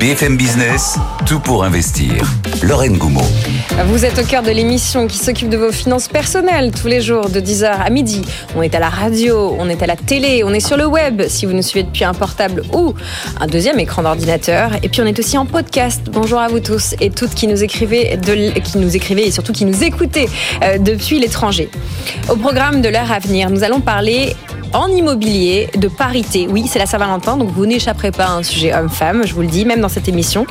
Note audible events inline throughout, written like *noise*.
BFM Business, tout pour investir. Lorraine Goumeau. Vous êtes au cœur de l'émission qui s'occupe de vos finances personnelles tous les jours de 10h à midi. On est à la radio, on est à la télé, on est sur le web si vous nous suivez depuis un portable ou un deuxième écran d'ordinateur. Et puis on est aussi en podcast. Bonjour à vous tous et toutes qui nous écrivez, qui nous écrivez et surtout qui nous écoutez euh, depuis l'étranger. Au programme de l'heure à venir, nous allons parler en immobilier de parité. Oui, c'est la Saint-Valentin, donc vous n'échapperez pas à un sujet homme-femme, je vous le dis, même dans cette émission.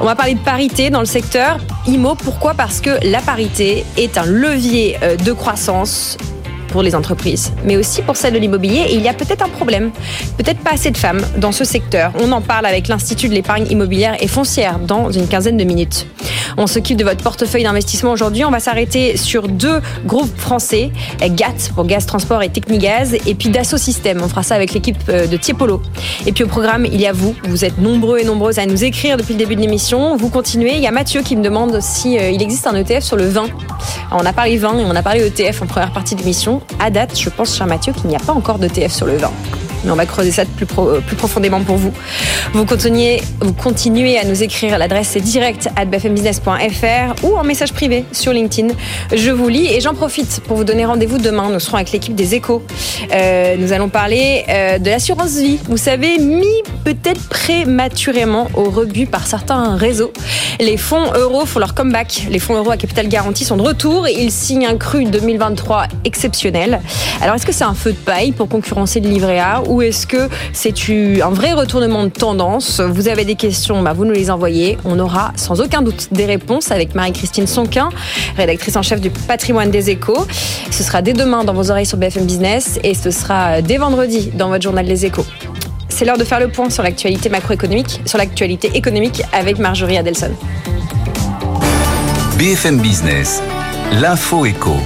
On va parler de parité dans le secteur IMO. Pourquoi? Parce que la parité est un levier euh, de croissance les entreprises, mais aussi pour celles de l'immobilier. Il y a peut-être un problème, peut-être pas assez de femmes dans ce secteur. On en parle avec l'Institut de l'épargne immobilière et foncière dans une quinzaine de minutes. On s'occupe de votre portefeuille d'investissement aujourd'hui. On va s'arrêter sur deux groupes français, GAT pour Gaz Transport et Technigaz, et puis Dassault Systèmes. On fera ça avec l'équipe euh, de Tiepolo. Et puis au programme, il y a vous. Vous êtes nombreux et nombreuses à nous écrire depuis le début de l'émission. Vous continuez. Il y a Mathieu qui me demande si euh, existe un ETF sur le vin. on a parlé vin et on a parlé ETF en première partie de l'émission à date, je pense, cher Mathieu, qu'il n'y a pas encore d'ETF sur le vin mais on va creuser ça plus, euh, plus profondément pour vous. Vous continuez, à nous écrire. L'adresse est direct at bfmbusiness.fr ou en message privé sur LinkedIn. Je vous lis et j'en profite pour vous donner rendez-vous demain. Nous serons avec l'équipe des échos. Euh, nous allons parler euh, de l'assurance vie. Vous savez, mis peut-être prématurément au rebut par certains réseaux. Les fonds euros font leur comeback. Les fonds euros à capital garanti sont de retour. Ils signent un cru 2023 exceptionnel. Alors, est-ce que c'est un feu de paille pour concurrencer le livret A ou est-ce que c'est un vrai retournement de tendance? Vous avez des questions, bah, vous nous les envoyez. On aura sans aucun doute des réponses avec Marie-Christine Sonquin, rédactrice en chef du patrimoine des échos. Ce sera dès demain dans vos oreilles sur BFM Business et ce sera dès vendredi dans votre journal des échos. C'est l'heure de faire le point sur l'actualité macroéconomique, sur l'actualité économique avec Marjorie Adelson. BFM Business, l'info écho.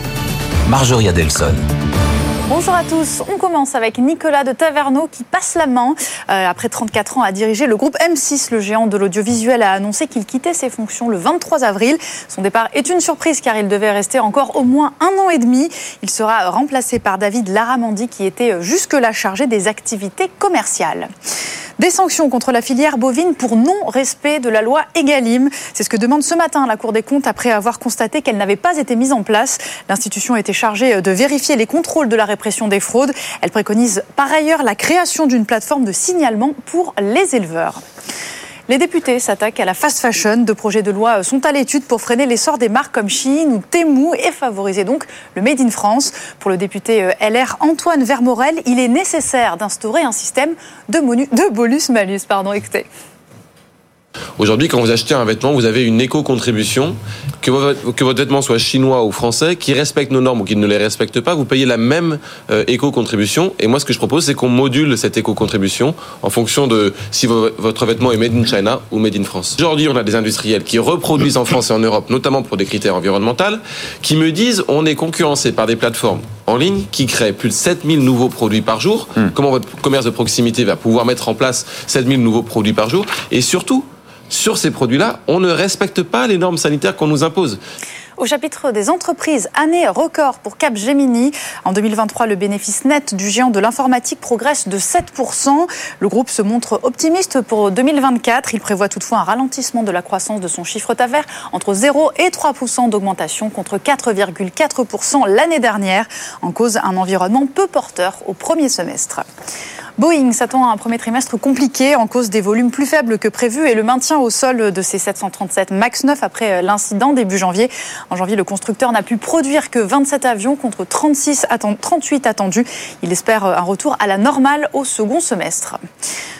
Marjorie Adelson. Bonjour à tous. On commence avec Nicolas de Taverneau qui passe la main. Euh, après 34 ans à diriger le groupe M6, le géant de l'audiovisuel a annoncé qu'il quittait ses fonctions le 23 avril. Son départ est une surprise car il devait rester encore au moins un an et demi. Il sera remplacé par David Laramandi qui était jusque-là chargé des activités commerciales. Des sanctions contre la filière bovine pour non-respect de la loi Egalim. C'est ce que demande ce matin la Cour des comptes après avoir constaté qu'elle n'avait pas été mise en place. L'institution était chargée de vérifier les contrôles de la répression des fraudes. Elle préconise par ailleurs la création d'une plateforme de signalement pour les éleveurs. Les députés s'attaquent à la fast fashion. Deux projets de loi sont à l'étude pour freiner l'essor des marques comme Shein ou Temu et favoriser donc le Made in France. Pour le député euh, LR Antoine Vermorel, il est nécessaire d'instaurer un système de, de bonus-malus. Pardon, écoutez. Aujourd'hui, quand vous achetez un vêtement, vous avez une éco-contribution. Que, votre vêtement soit chinois ou français, qui respecte nos normes ou qui ne les respecte pas, vous payez la même euh, éco-contribution. Et moi, ce que je propose, c'est qu'on module cette éco-contribution en fonction de si votre vêtement est made in China ou made in France. Aujourd'hui, on a des industriels qui reproduisent en France et en Europe, notamment pour des critères environnementaux, qui me disent on est concurrencé par des plateformes en ligne qui créent plus de 7000 nouveaux produits par jour. Hmm. Comment votre commerce de proximité va pouvoir mettre en place 7000 nouveaux produits par jour? Et surtout, sur ces produits-là, on ne respecte pas les normes sanitaires qu'on nous impose. Au chapitre des entreprises, année record pour Capgemini. En 2023, le bénéfice net du géant de l'informatique progresse de 7%. Le groupe se montre optimiste pour 2024. Il prévoit toutefois un ralentissement de la croissance de son chiffre d'affaires entre 0 et 3% d'augmentation contre 4,4% l'année dernière, en cause un environnement peu porteur au premier semestre. Boeing s'attend à un premier trimestre compliqué en cause des volumes plus faibles que prévu et le maintien au sol de ses 737 MAX 9 après euh, l'incident début janvier. En janvier, le constructeur n'a pu produire que 27 avions contre 36 38 attendus. Il espère euh, un retour à la normale au second semestre.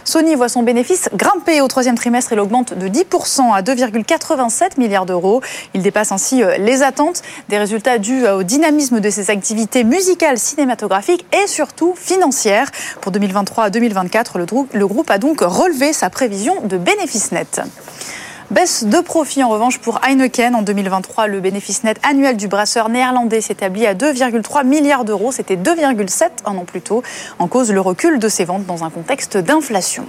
Sony voit son bénéfice grimper au troisième trimestre. Il augmente de 10% à 2,87 milliards d'euros. Il dépasse ainsi euh, les attentes des résultats dus au dynamisme de ses activités musicales, cinématographiques et surtout financières. Pour 2023, 2023 à 2024, le, groupe a donc relevé sa prévision de bénéfice net. Baisse de profit en revanche pour Heineken. En 2023, le bénéfice net annuel du brasseur néerlandais s'établit à 2,3 milliards d'euros. C'était 2,7 un an plus tôt, en cause le recul de ses ventes dans un contexte d'inflation.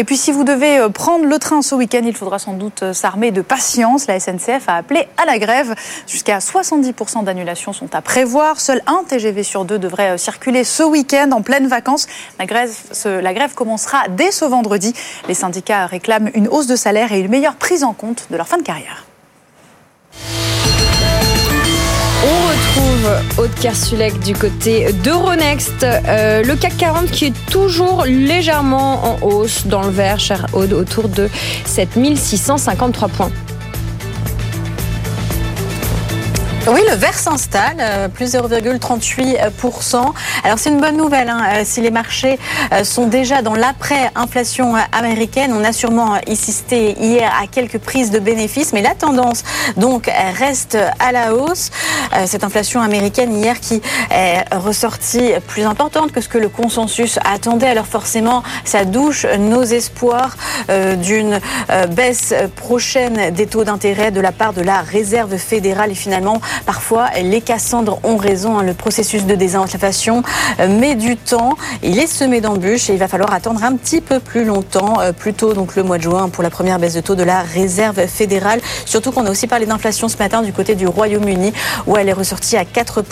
Et puis si vous devez prendre le train ce week-end, il faudra sans doute s'armer de patience. La SNCF a appelé à la grève. Jusqu'à 70% d'annulations sont à prévoir. Seul un TGV sur deux devrait circuler ce week-end en pleine vacances. La grève, la grève commencera dès ce vendredi. Les syndicats réclament une hausse de salaire et une meilleure prise en compte de leur fin de carrière. Aude Kersulek du côté d'Euronext. Euh, le CAC 40 qui est toujours légèrement en hausse dans le vert, cher Aude, autour de 7653 points. Oui, le vert s'installe, euh, plus 0,38%. Alors c'est une bonne nouvelle. Hein. Euh, si les marchés euh, sont déjà dans l'après-inflation américaine, on a sûrement insisté hier à quelques prises de bénéfices, mais la tendance donc reste à la hausse. Cette inflation américaine hier qui est ressortie plus importante que ce que le consensus attendait. Alors forcément, ça douche nos espoirs d'une baisse prochaine des taux d'intérêt de la part de la réserve fédérale et finalement Parfois, les Cassandres ont raison. Hein. le processus de désinflation euh, met du temps. Il est semé d'embûches et il va falloir attendre un petit peu plus longtemps, euh, plutôt donc le mois de juin pour la première baisse de taux de la réserve fédérale. Surtout qu'on a aussi parlé d'inflation ce matin du côté du Royaume-Uni où elle est ressortie à 4%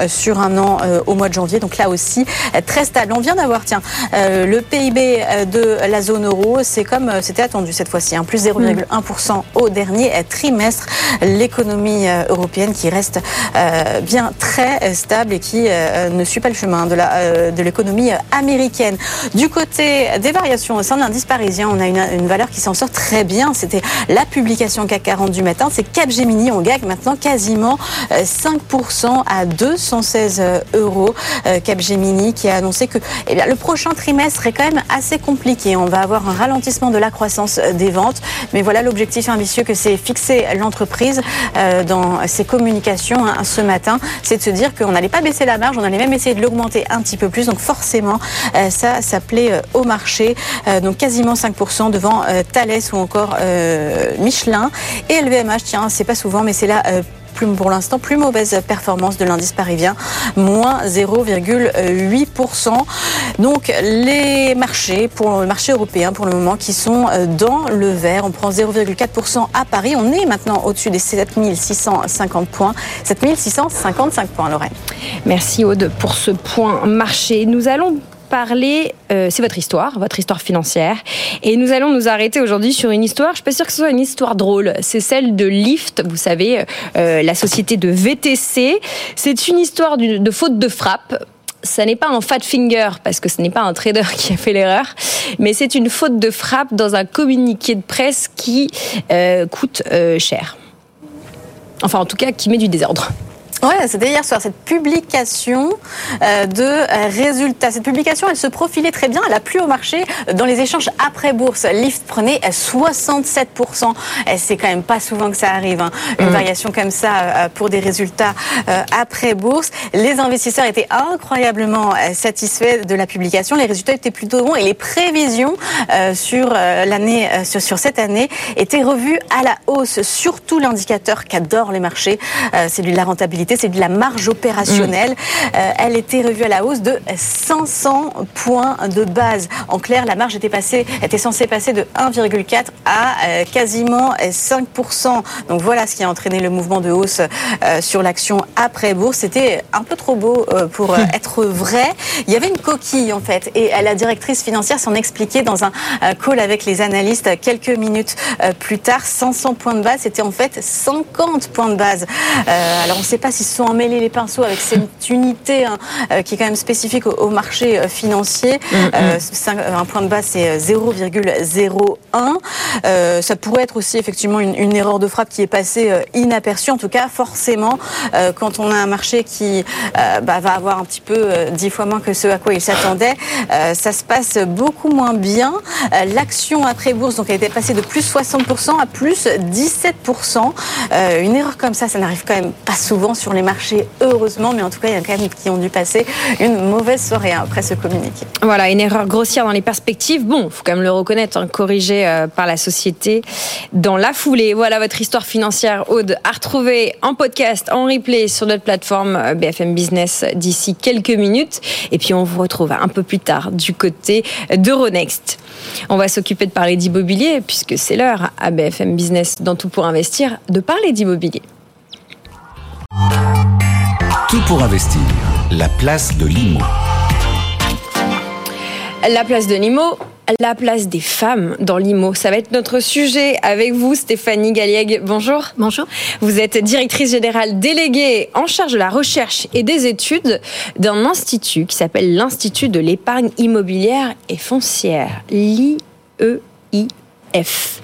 euh, sur un an au mois de janvier. Donc là aussi, très stable. On vient d'avoir, tiens, le PIB de la zone euro. C'est comme c'était attendu cette fois-ci, hein, plus 0,1% au dernier trimestre. L'économie européenne qui reste euh, bien très stable et qui euh, ne suit pas le chemin de la euh, de l'économie américaine. Du côté des variations au sein de l'indice parisien, on a une, valeur qui s'en sort très bien. C'était la publication CAC 40 du matin. C'est Capgemini. On gagne maintenant quasiment 5% à 216 euros. Capgemini qui a annoncé que eh le prochain trimestre est quand même assez compliqué. On va avoir un ralentissement de la croissance des ventes. Mais voilà l'objectif ambitieux que s'est fixé l'entreprise dans ses communications communication hein, ce matin, c'est de se dire qu'on n'allait pas baisser la marge, on allait même essayer de l'augmenter un petit peu plus. Donc forcément, euh, ça, ça plaît euh, au marché. Euh, donc quasiment 5% devant Thales ou encore Michelin. Et LVMH, tiens, c'est pas souvent, mais c'est là pour l'instant, plus mauvaise performance de l'indice parisien, moins 0,8%. Donc les marchés, pour le marché européen pour le moment, qui sont euh, dans le vert, on prend 0,4% à Paris. On est maintenant au-dessus des 7650 points. 7655 points, Lorraine. Merci Aude pour ce point marché. Nous allons parler, euh, c'est votre histoire, votre histoire financière. Et nous allons nous arrêter aujourd'hui sur une histoire, je suis pas sûre que ce soit une histoire drôle, c'est celle de Lyft, vous savez, euh, la société de VTC. C'est une histoire de faute de frappe ça n'est pas un fat finger parce que ce n'est pas un trader *laughs* qui a fait l'erreur, mais c'est une faute de frappe dans un communiqué de presse qui euh, coûte cher. Enfin, en tout cas, qui met du désordre. Ouais, c'était hier soir cette publication euh, de euh, résultats. Cette publication, elle se profilait très bien. Elle a plu au marché dans les échanges après bourse. Lyft prenait 67%. C'est quand même pas souvent que ça arrive. Hein. Une mm. variation comme ça euh, pour des résultats après bourse. Les investisseurs étaient incroyablement satisfaits de la publication. Les résultats étaient plutôt bons et les prévisions sur l'année, sur, sur, cette année étaient revues à la hausse. Surtout l'indicateur qu'adorent les marchés, c'est de la rentabilité c'est de la marge opérationnelle. Mm. Euh, elle était revue à la hausse de 500 points de base. En clair, la marge était, passée, était censée passer de 1,4 à euh, quasiment 5%. Donc voilà ce qui a entraîné le mouvement de hausse euh, sur l'action après bourse. C'était un peu trop beau pour *laughs* être vrai. Il y avait une coquille en fait et la directrice financière s'en expliquait dans un call avec les analystes quelques minutes plus tard. 500 points de base, c'était en fait 50 points de base. alors on ne sait pas si se sont emmêlés les pinceaux avec cette unité hein, euh, qui est quand même spécifique au, marché euh, financier. Mm, mm. Euh, un point de base, c'est 0,01. ça pourrait être aussi effectivement une, erreur de frappe qui est passée inaperçue. En tout cas, forcément, quand on a un marché qui bah, va avoir un petit peu dix fois moins que ce à quoi il s'attendait, ça se passe beaucoup moins bien. L'action après bourse, donc, a été passée de plus 60% à plus 17%. une erreur comme ça, ça n'arrive quand même pas souvent sur les marchés, heureusement, mais en tout cas, il y a quand même qui ont dû passer une mauvaise soirée hein, après ce communiqué. Voilà, une erreur grossière dans les perspectives. Bon, faut quand même le reconnaître, hein, corrigée euh, par la société dans la foulée. Voilà votre histoire financière, Aude, à retrouver en podcast, en replay sur notre plateforme euh, BFM Business d'ici quelques minutes. Et puis on vous retrouve un peu plus tard du côté d'Euronext. On va s'occuper de parler d'immobilier puisque c'est l'heure à BFM Business dans tout pour investir de parler d'immobilier. Tout pour investir. La place de l'IMO. La place de l'IMO, la place des femmes dans l'IMO. Ça va être notre sujet avec vous, Stéphanie Galliègue. Bonjour. Bonjour. Vous êtes directrice générale déléguée en charge de la recherche et des études d'un institut qui s'appelle l'Institut de l'épargne immobilière et foncière, l'IEI. F.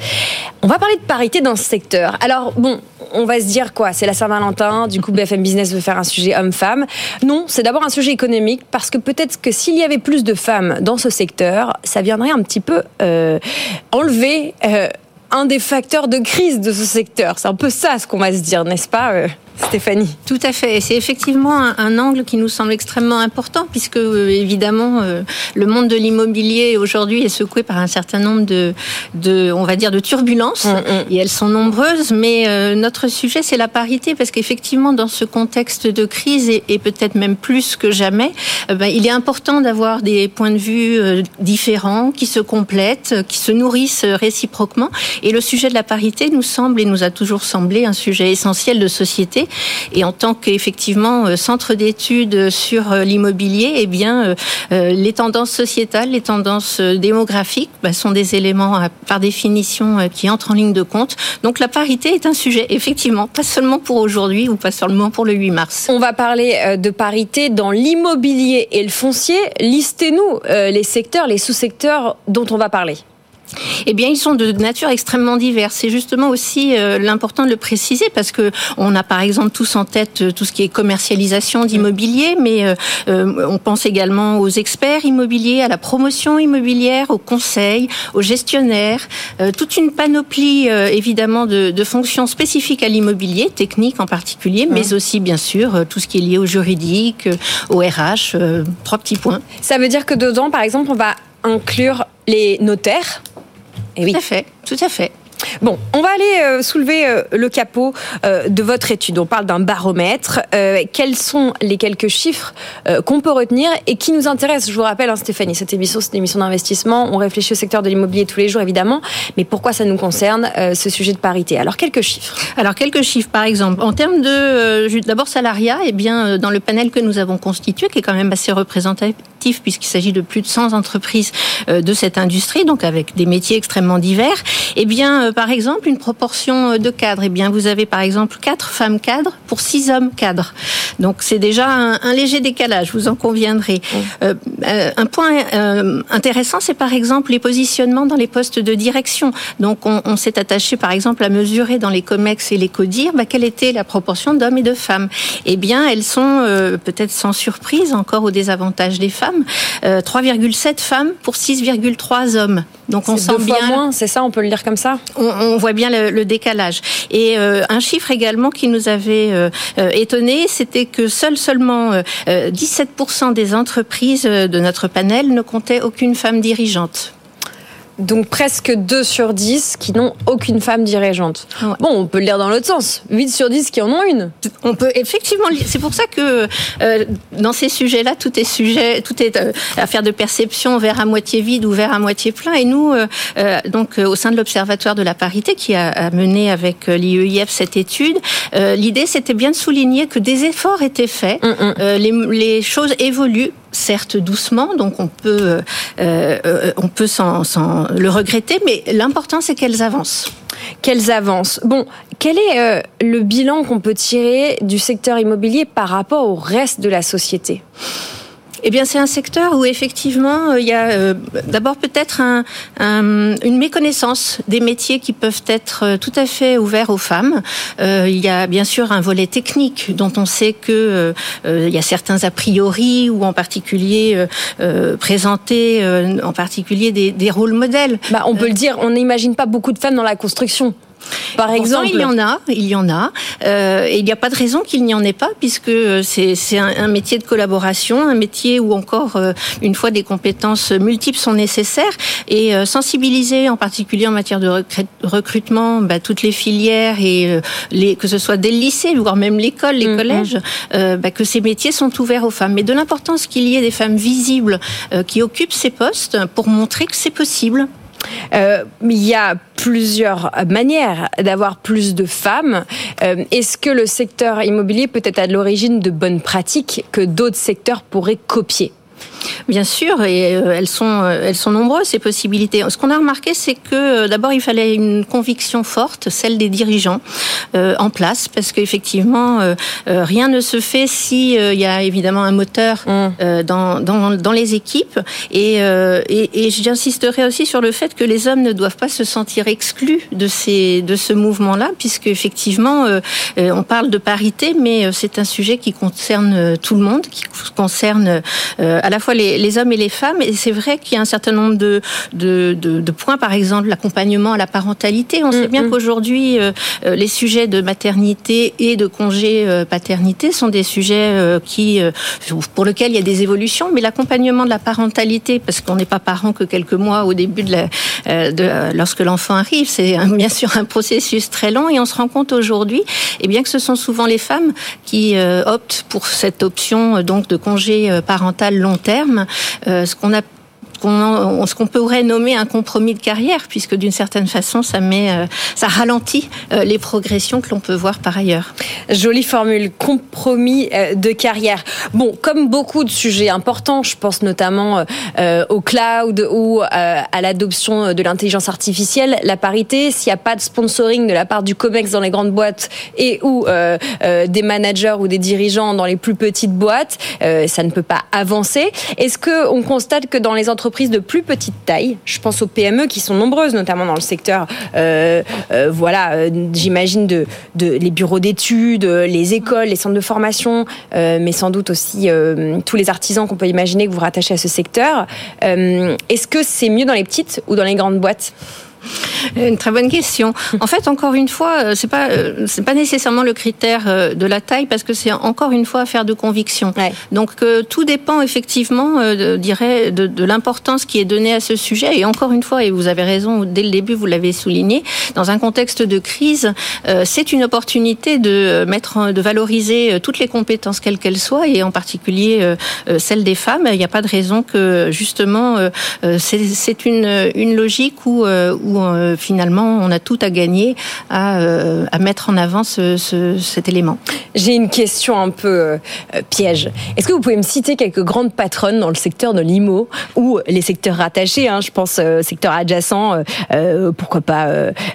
On va parler de parité dans ce secteur. Alors, bon, on va se dire quoi? C'est la Saint-Valentin, du coup BFM Business veut faire un sujet homme-femme. Non, c'est d'abord un sujet économique parce que peut-être que s'il y avait plus de femmes dans ce secteur, ça viendrait un petit peu euh, enlever euh, un des facteurs de crise de ce secteur. C'est un peu ça ce qu'on va se dire, n'est-ce pas euh Stéphanie? Tout à fait. C'est effectivement un, un, angle qui nous semble extrêmement important puisque euh, évidemment euh, le monde de l'immobilier aujourd'hui est secoué par un certain nombre de, de on va dire, de turbulences mm -hmm. et elles sont nombreuses. Mais euh, notre sujet c'est la parité parce qu'effectivement dans ce contexte de crise et, et peut-être même plus que jamais, euh, ben, il est important d'avoir des points de vue euh, différents qui se complètent, qui se nourrissent réciproquement. Et le sujet de la parité nous semble et nous a toujours semblé un sujet essentiel de société et en tant qu'effectivement euh, centre d'études sur euh, l'immobilier, eh bien, euh, les tendances sociétales, les tendances démographiques bah, sont des éléments par définition qui entrent en ligne de compte. Donc la parité est un sujet, effectivement, pas seulement pour aujourd'hui ou pas seulement pour le 8 mars. On va parler de parité dans l'immobilier et le foncier. Listez-nous les secteurs, les sous-secteurs dont on va parler. Eh bien, ils sont de nature extrêmement diverses. C'est justement aussi euh, l'important de le préciser parce que on a par exemple tous en tête euh, tout ce qui est commercialisation d'immobilier, mais euh, on pense également aux experts immobiliers, à la promotion immobilière, aux conseils, aux gestionnaires, toute une panoplie évidemment de, de, fonctions spécifiques à l'immobilier, techniques en particulier, mmh. mais aussi bien sûr tout ce qui est lié au juridique, au RH. trois petits points. Ça veut dire que dedans, par exemple, on va inclure les notaires. Tout à fait, tout à fait. Bon, on va aller euh, soulever euh, le capot euh, de votre étude. On parle d'un baromètre. Quels sont les quelques chiffres qu'on peut retenir et qui nous intéressent? Je vous rappelle, hein, Stéphanie, cette émission, c'est une émission d'investissement. On réfléchit au secteur de l'immobilier tous les jours, évidemment. Mais pourquoi ça nous concerne, ce sujet de parité? Alors, quelques chiffres. Alors, quelques chiffres, par exemple. En termes de, d'abord, salariat, eh bien, dans le panel que nous avons constitué, qui est quand même assez représentatif, puisqu'il s'agit de plus de 100 entreprises de cette industrie, donc avec des métiers extrêmement divers, eh bien, par exemple, une proportion de cadres. Eh bien, vous avez par exemple quatre femmes cadres pour six hommes cadres. Donc, c'est déjà un, un, léger décalage, vous en conviendrez. Mmh. Euh, un point euh, intéressant, c'est par exemple les positionnements dans les postes de direction. Donc, on, on s'est attaché par exemple à mesurer dans les COMEX et les CODIR bah, quelle était la proportion d'hommes et de femmes. Eh bien, elles sont euh, peut-être sans surprise encore au désavantage des femmes. 3,7 femmes pour 6,3 hommes. Donc, on sent bien. moins, c'est ça, on peut le dire comme ça? On, on voit bien le, décalage. Et euh, un chiffre également qui nous avait euh, euh étonné, c'était que seul seulement euh, 17% des entreprises de notre panel ne comptaient aucune femme dirigeante. Donc presque 2 sur 10 qui n'ont aucune femme dirigeante. Ouais. Bon, on peut le lire dans l'autre sens. 8 sur 10 qui en ont une. On peut effectivement lire. C'est pour ça que euh, dans ces sujets-là, tout est sujet, tout est euh, affaire de perception, vers à moitié vide ou vers à moitié plein. Et nous, euh, donc au sein de l'Observatoire de la parité qui a, a mené avec l'IEIF cette étude, l'idée c'était bien de souligner que des efforts étaient faits, mm -mm. les, les choses évoluent certes doucement, donc on peut, euh, euh, peut le regretter, mais l'important c'est qu'elles avancent. Qu'elles avancent. Bon, quel est euh, le bilan qu'on peut tirer du secteur immobilier par rapport au reste de la société? Eh bien, c'est un secteur où effectivement il y a euh, d'abord peut-être un, un, une méconnaissance des métiers qui peuvent être euh, tout à fait ouverts aux femmes. Euh, il y a bien sûr un volet technique dont on sait que euh, il y a certains a priori ou en particulier euh, présenter en particulier des, des, rôles modèles. Bah, on peut le dire, on n'imagine pas beaucoup de femmes dans la construction. Par exemple, il y en a, il y en a, euh, et il n'y a pas de raison qu'il n'y en ait pas, puisque c'est un, un, métier de collaboration, un métier où encore euh, une fois des compétences multiples sont nécessaires, et euh, sensibiliser, en particulier en matière de recrutement, bah, toutes les filières et euh, les, que ce soit dès le lycée, voire même l'école, les mm-hmm. collèges, bah, que ces métiers sont ouverts aux femmes, mais de l'importance qu'il y ait des femmes visibles qui occupent ces postes pour montrer que c'est possible. Euh, il y a plusieurs manières d'avoir plus de femmes. Euh, est-ce que le secteur immobilier peut être à l'origine de bonnes pratiques que d'autres secteurs pourraient copier? Bien sûr, et euh, elles sont euh, elles sont nombreuses ces possibilités. Ce qu'on a remarqué, c'est que euh, d'abord il fallait une conviction forte, celle des dirigeants en place, parce qu'effectivement rien ne se fait si il y a évidemment un moteur mm. dans, dans, dans les équipes. Et et, et j'insisterai aussi sur le fait que les hommes ne doivent pas se sentir exclus de ces de ce mouvement-là, puisque effectivement on parle de parité, mais c'est un sujet qui concerne tout le monde, qui concerne à la fois les, hommes et les femmes. Et c'est vrai qu'il y a un certain nombre de, de, points, par exemple l'accompagnement à la parentalité. On sait bien mm-hmm. qu'aujourd'hui, euh, euh, les sujets de maternité et de congé euh, paternité sont des sujets qui, pour lesquels il y a des évolutions. Mais l'accompagnement de la parentalité, parce qu'on n'est pas parent que quelques mois au début de, la, de lorsque l'enfant arrive, c'est bien sûr un processus très long. Et on se rend compte aujourd'hui, et eh bien que ce sont souvent les femmes qui optent pour cette option donc de congé parental long terme euh, ce qu'on a ce qu'on pourrait nommer un compromis de carrière, puisque d'une certaine façon, ça euh, ralentit euh, les progressions que l'on peut voir par ailleurs. Jolie formule, compromis euh, de carrière. Bon, comme beaucoup de sujets importants, je pense notamment au cloud ou à l'adoption de l'intelligence artificielle, la parité, s'il n'y a pas de sponsoring de la part du COMEX dans les grandes boîtes et ou des managers ou des dirigeants dans les plus petites boîtes, ça ne peut pas avancer. Est-ce que on constate que dans les entreprises de plus petite taille. Je pense aux PME qui sont nombreuses, notamment dans le secteur, euh, euh, voilà, euh, j'imagine les bureaux d'études, les écoles, les centres de formation, mais sans doute aussi tous les artisans qu'on peut imaginer que vous rattachez à ce secteur. Est-ce que c'est mieux dans les petites ou dans les grandes boîtes? Une très bonne question. En fait, encore une fois, euh, c'est pas euh, c'est pas nécessairement le critère euh, de la taille parce que c'est encore une fois affaire de conviction. Donc tout dépend effectivement, je dirais, de, de l'importance qui est donnée à ce sujet. Et encore une fois, et vous avez raison, dès le début, vous l'avez souligné, dans un contexte de crise, c'est une opportunité de mettre, de valoriser toutes les compétences quelles qu'elles soient, et en particulier celles des femmes. Il n'y a pas de raison que justement, c'est une une logique où, où euh, finalement on a tout à gagner à, euh, à mettre en avant ce, ce, cet élément. J'ai une question un peu euh, piège. Est-ce que vous pouvez me citer quelques grandes patronnes dans le secteur de l'IMO ou les secteurs rattachés hein, Je pense secteur adjacent, pourquoi pas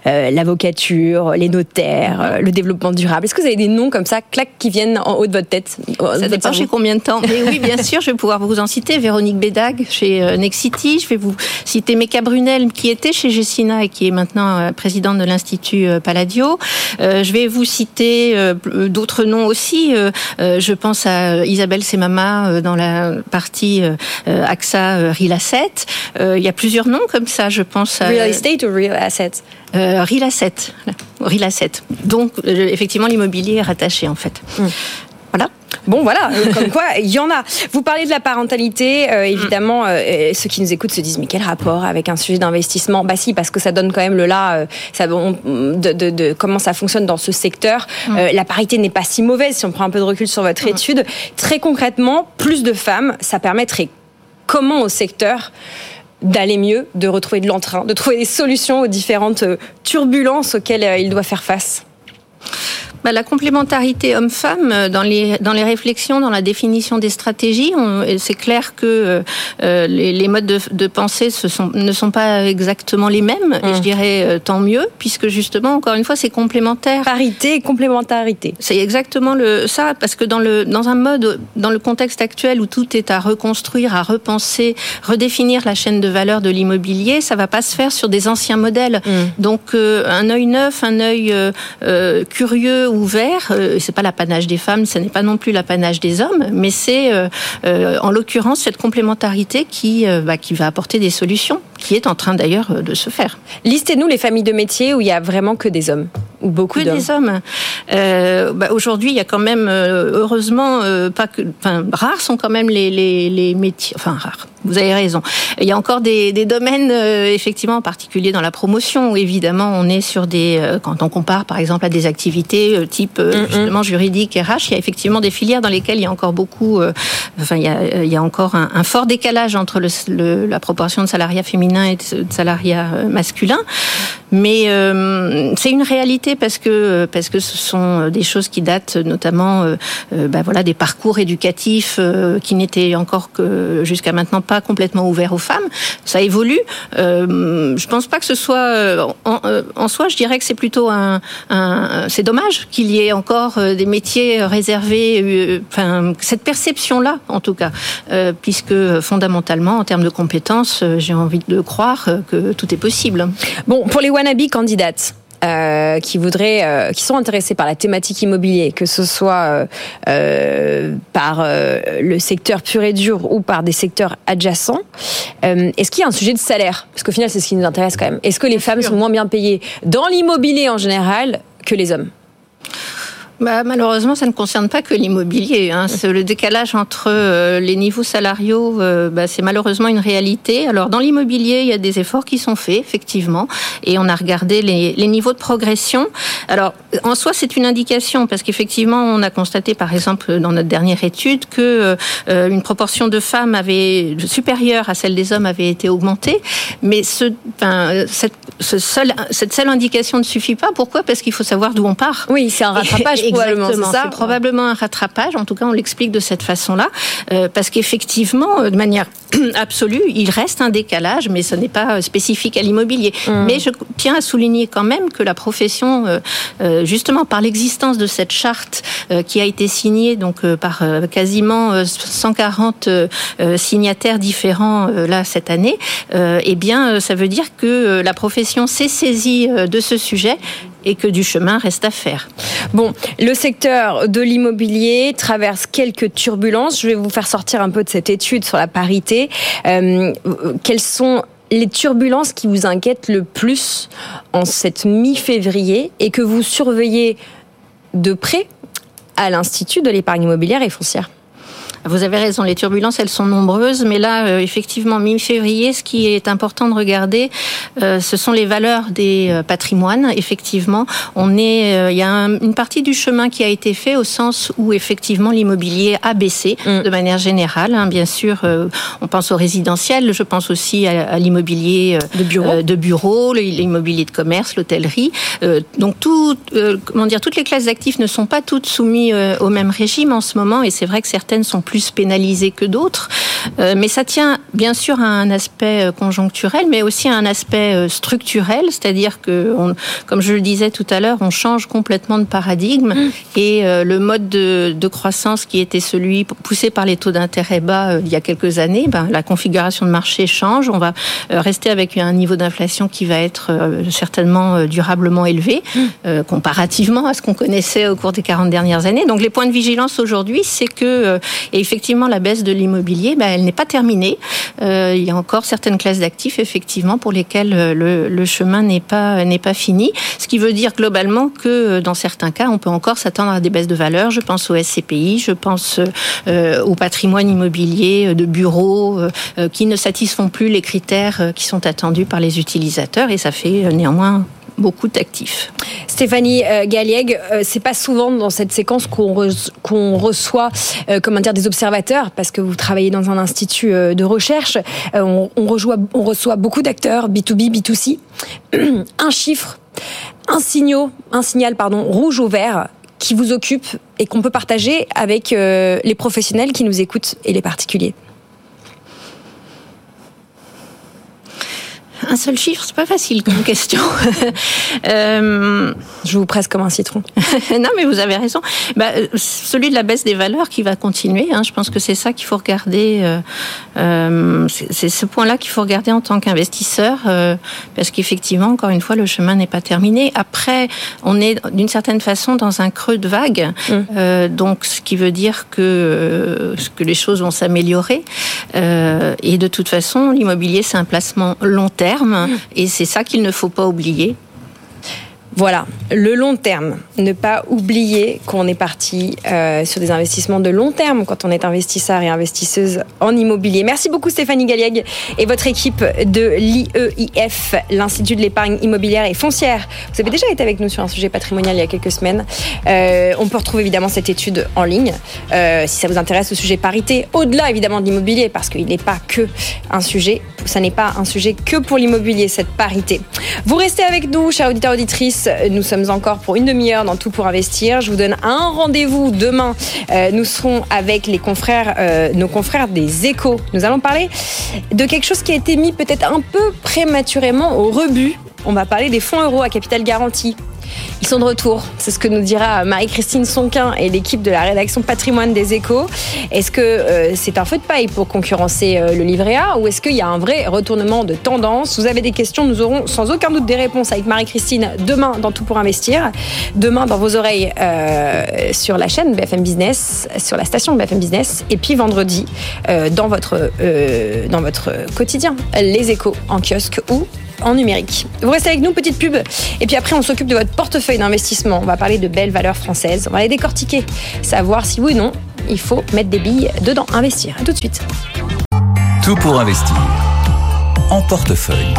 l'avocature, les notaires, le développement durable. Est-ce que vous avez des noms comme ça, clac, qui viennent en haut de votre tête? Ça dépend chez combien de temps. Mais oui, bien sûr, je vais pouvoir vous en citer. Véronique Bédag chez Nexity. Je vais vous citer Meka Brunel qui était chez Gessina et qui est maintenant euh, présidente de l'Institut euh, Palladio. Euh, je vais vous citer d'autres noms aussi. Je pense à Isabelle Semama dans la partie AXA Real Asset. Il y a plusieurs noms comme ça, je pense. À... Real Estate ou Real Assets? Real Asset. Real Asset. Donc, effectivement, l'immobilier est rattaché, en fait. Hmm. Voilà. Bon, voilà, euh, comme *laughs* quoi, il y en a. Vous parlez de la parentalité, euh, évidemment, euh, ceux qui nous écoutent se disent, mais quel rapport avec un sujet d'investissement? Bah si, parce que ça donne quand même le là, ça, de, comment ça fonctionne dans ce secteur. Mm. la parité n'est pas si mauvaise si on prend un peu de recul sur votre mm. étude. Très concrètement, plus de femmes, ça permettrait comment au secteur d'aller mieux, de retrouver de l'entrain, de trouver des solutions aux différentes turbulences auxquelles il doit faire face? Bah, la complémentarité homme-femme euh, dans les dans les réflexions, dans la définition des stratégies, c'est clair que euh, euh, les, les, modes de, de pensée ce sont, ne sont pas exactement les mêmes. Et je mmh. dirais tant mieux, puisque justement, encore une fois, c'est complémentaire. Parité et complémentarité. C'est exactement le ça, parce que dans le dans un mode, dans le contexte actuel où tout est à reconstruire, à repenser, redéfinir la chaîne de valeur de l'immobilier, ça va pas se faire sur des anciens modèles. Mmh. Donc un œil neuf, un œil curieux ouvert. Euh, c'est pas l'apanage des femmes, ce n'est pas non plus l'apanage des hommes, mais c'est euh, euh, en l'occurrence cette complémentarité qui, bah, qui va apporter des solutions qui est en train d'ailleurs de se faire. Listez-nous les familles de métiers où il y a vraiment que des hommes ou beaucoup que des hommes. Euh, bah, Aujourd'hui, il y a quand même, euh, heureusement, euh, pas que, enfin, rares sont quand même les, les, les métiers, enfin rares vous avez raison. Il y a encore des, des domaines, euh, effectivement, en particulier dans la promotion, où évidemment on est sur des, euh, quand on compare par exemple à des activités euh, type justement juridique, RH, il y a effectivement des filières dans lesquelles il y a encore beaucoup, enfin il y a, il y a encore un, un, fort décalage entre le, la proportion de salariat féminin et de, salariat masculin. Mais c'est une réalité parce que parce que ce sont des choses qui datent notamment, ben voilà, des parcours éducatifs qui n'étaient encore que jusqu'à maintenant pas complètement ouvert aux femmes. Ça évolue. Euh, je pense pas que ce soit euh, euh, en, soi. Je dirais que c'est plutôt un. c'est dommage qu'il y ait encore euh, des métiers réservés. Enfin, cette perception-là, en tout cas, puisque fondamentalement, en termes de compétences, j'ai envie de croire que tout est possible. Bon, pour les wannabe candidates. Euh, qui voudraient, euh, qui sont intéressés par la thématique immobilier, que ce soit euh, par le secteur pur et dur ou par des secteurs adjacents. Est-ce qu'il y a un sujet de salaire? Parce qu'au final, c'est ce qui nous intéresse quand même. Est-ce que les femmes sont moins bien payées dans l'immobilier en général que les hommes? Bah, malheureusement, ça ne concerne pas que l'immobilier. Hein. Le décalage entre euh, les niveaux salariaux, euh, bah, c'est malheureusement une réalité. Alors, dans l'immobilier, il y a des efforts qui sont faits, effectivement, et on a regardé les, niveaux de progression. Alors, en soi, c'est une indication, parce qu'effectivement, on a constaté, par exemple, dans notre dernière étude, que euh, une proportion de femmes avait supérieure à celle des hommes avait été augmentée, mais ce, ce seul, cette seule indication ne suffit pas. Pourquoi? Parce qu'il faut savoir d'où on part. Oui, c'est un rattrapage. *laughs* Exactement, c'est probablement un rattrapage. En tout cas, on l'explique de cette façon-là, euh, parce qu'effectivement, euh, de manière *clears throat* absolue, il reste un décalage, mais ce n'est pas euh, spécifique à l'immobilier. Mmh. Mais je tiens à souligner quand même que la profession, justement par l'existence de cette charte qui a été signée donc par quasiment 140 signataires différents là cette année, eh bien, ça veut dire que la profession s'est saisie de ce sujet et que du chemin reste à faire. Bon, le secteur de l'immobilier traverse quelques turbulences. Je vais vous faire sortir un peu de cette étude sur la parité. Euh, quelles sont les turbulences qui vous inquiètent le plus en cette mi-février et que vous surveillez de près à l'Institut de l'épargne immobilière et foncière? Vous avez raison, les turbulences, elles sont nombreuses, mais là, euh, effectivement, mi-février, ce qui est important de regarder, euh, ce sont les valeurs des euh, patrimoines. Effectivement, on est, il y a une partie du chemin qui a été fait au sens où effectivement l'immobilier a baissé mm. de manière générale. Hein, bien sûr, on pense au résidentiel, je pense aussi à, l'immobilier de bureau, de bureau, l'immobilier de commerce, l'hôtellerie. donc tout, comment dire, toutes les classes d'actifs ne sont pas toutes soumises au même régime en ce moment, et c'est vrai que certaines sont plus plus pénalisés que d'autres. Euh, mais ça tient bien sûr à un aspect euh, conjoncturel, mais aussi à un aspect euh, structurel, c'est-à-dire que, comme je le disais tout à l'heure, on change complètement de paradigme mm. et le mode de, croissance qui était celui poussé par les taux d'intérêt bas il y a quelques années, ben, la configuration de marché change. On va rester avec un niveau d'inflation qui va être certainement durablement élevé mm. comparativement à ce qu'on connaissait au cours des 40 dernières années. Donc les points de vigilance aujourd'hui, c'est que et effectivement, la baisse de l'immobilier, ben, elle n'est pas terminée. Euh, il y a encore certaines classes d'actifs, effectivement, pour lesquelles euh, le, chemin n'est pas n'est pas fini. Ce qui veut dire globalement que euh, dans certains cas, on peut encore s'attendre à des baisses de valeur. Je pense au SCPI, je pense au patrimoine immobilier de bureaux qui ne satisfont plus les critères qui sont attendus par les utilisateurs, et ça fait néanmoins beaucoup d'actifs. Stéphanie euh, Galliègue, euh, c'est pas souvent dans cette séquence qu'on reçoit euh, comment des observateurs, parce que vous travaillez dans un institut de recherche. On reçoit beaucoup d'acteurs, B2B, B2C. *clears throat* un chiffre, un, signal, un signal pardon, rouge ou vert qui vous occupe et qu'on peut partager avec les professionnels qui nous écoutent et les particuliers Un seul chiffre, c'est pas facile comme *laughs* question. *laughs* euh, je vous presse comme un citron. *laughs* non, mais vous avez raison. Bah, celui de la baisse des valeurs qui va continuer. Hein, je pense que c'est ça qu'il faut regarder. Euh, euh, c'est ce point-là qu'il faut regarder en tant qu'investisseur, parce qu'effectivement, encore une fois, le chemin n'est pas terminé. Après, on est d'une certaine façon dans un creux de vague, mm. donc ce qui veut dire que que les choses vont s'améliorer. et de toute façon, l'immobilier c'est un placement long terme, et c'est ça qu'il ne faut pas oublier. Voilà, le long terme. Ne pas oublier qu'on est parti euh, sur des investissements de long terme quand on est investisseur et investisseuse en immobilier. Merci beaucoup Stéphanie Galliègue et votre équipe de l'IEIF, l'Institut de l'épargne immobilière et foncière. Vous avez déjà été avec nous sur un sujet patrimonial il y a quelques semaines. Euh, on peut retrouver évidemment cette étude en ligne euh, si ça vous intéresse le sujet parité, au-delà évidemment de l'immobilier parce qu'il n'est pas que un sujet, ça n'est pas un sujet que pour l'immobilier cette parité. Vous restez avec nous, chers auditeurs auditrices nous sommes encore pour une demi-heure dans Tout pour investir. Je vous donne un rendez-vous demain. Euh, nous serons avec euh, nos confrères des échos. Nous allons parler de quelque chose qui a été mis peut-être un peu prématurément au rebut. On va parler des fonds euros à capital garanti. Ils sont de retour. C'est ce que nous dira Marie-Christine Sonquin et l'équipe de la rédaction patrimoine des échos. Est-ce que euh, c'est un feu de paille pour concurrencer euh, le livret A ou est-ce qu'il y a un vrai retournement de tendance? Vous avez des questions, nous aurons sans aucun doute des réponses avec Marie-Christine demain dans Tout pour investir. Demain dans vos oreilles euh, sur la chaîne BFM Business, sur la station BFM Business. Et puis vendredi dans, votre, dans votre quotidien, les échos en kiosque ou numérique. Vous restez avec nous, petite pub. Et puis après, on s'occupe de votre portefeuille d'investissement. On va parler de belles valeurs françaises. On va les décortiquer, savoir si oui ou non, il faut mettre des billes dedans, investir. A tout de suite. Tout pour investir. En portefeuille.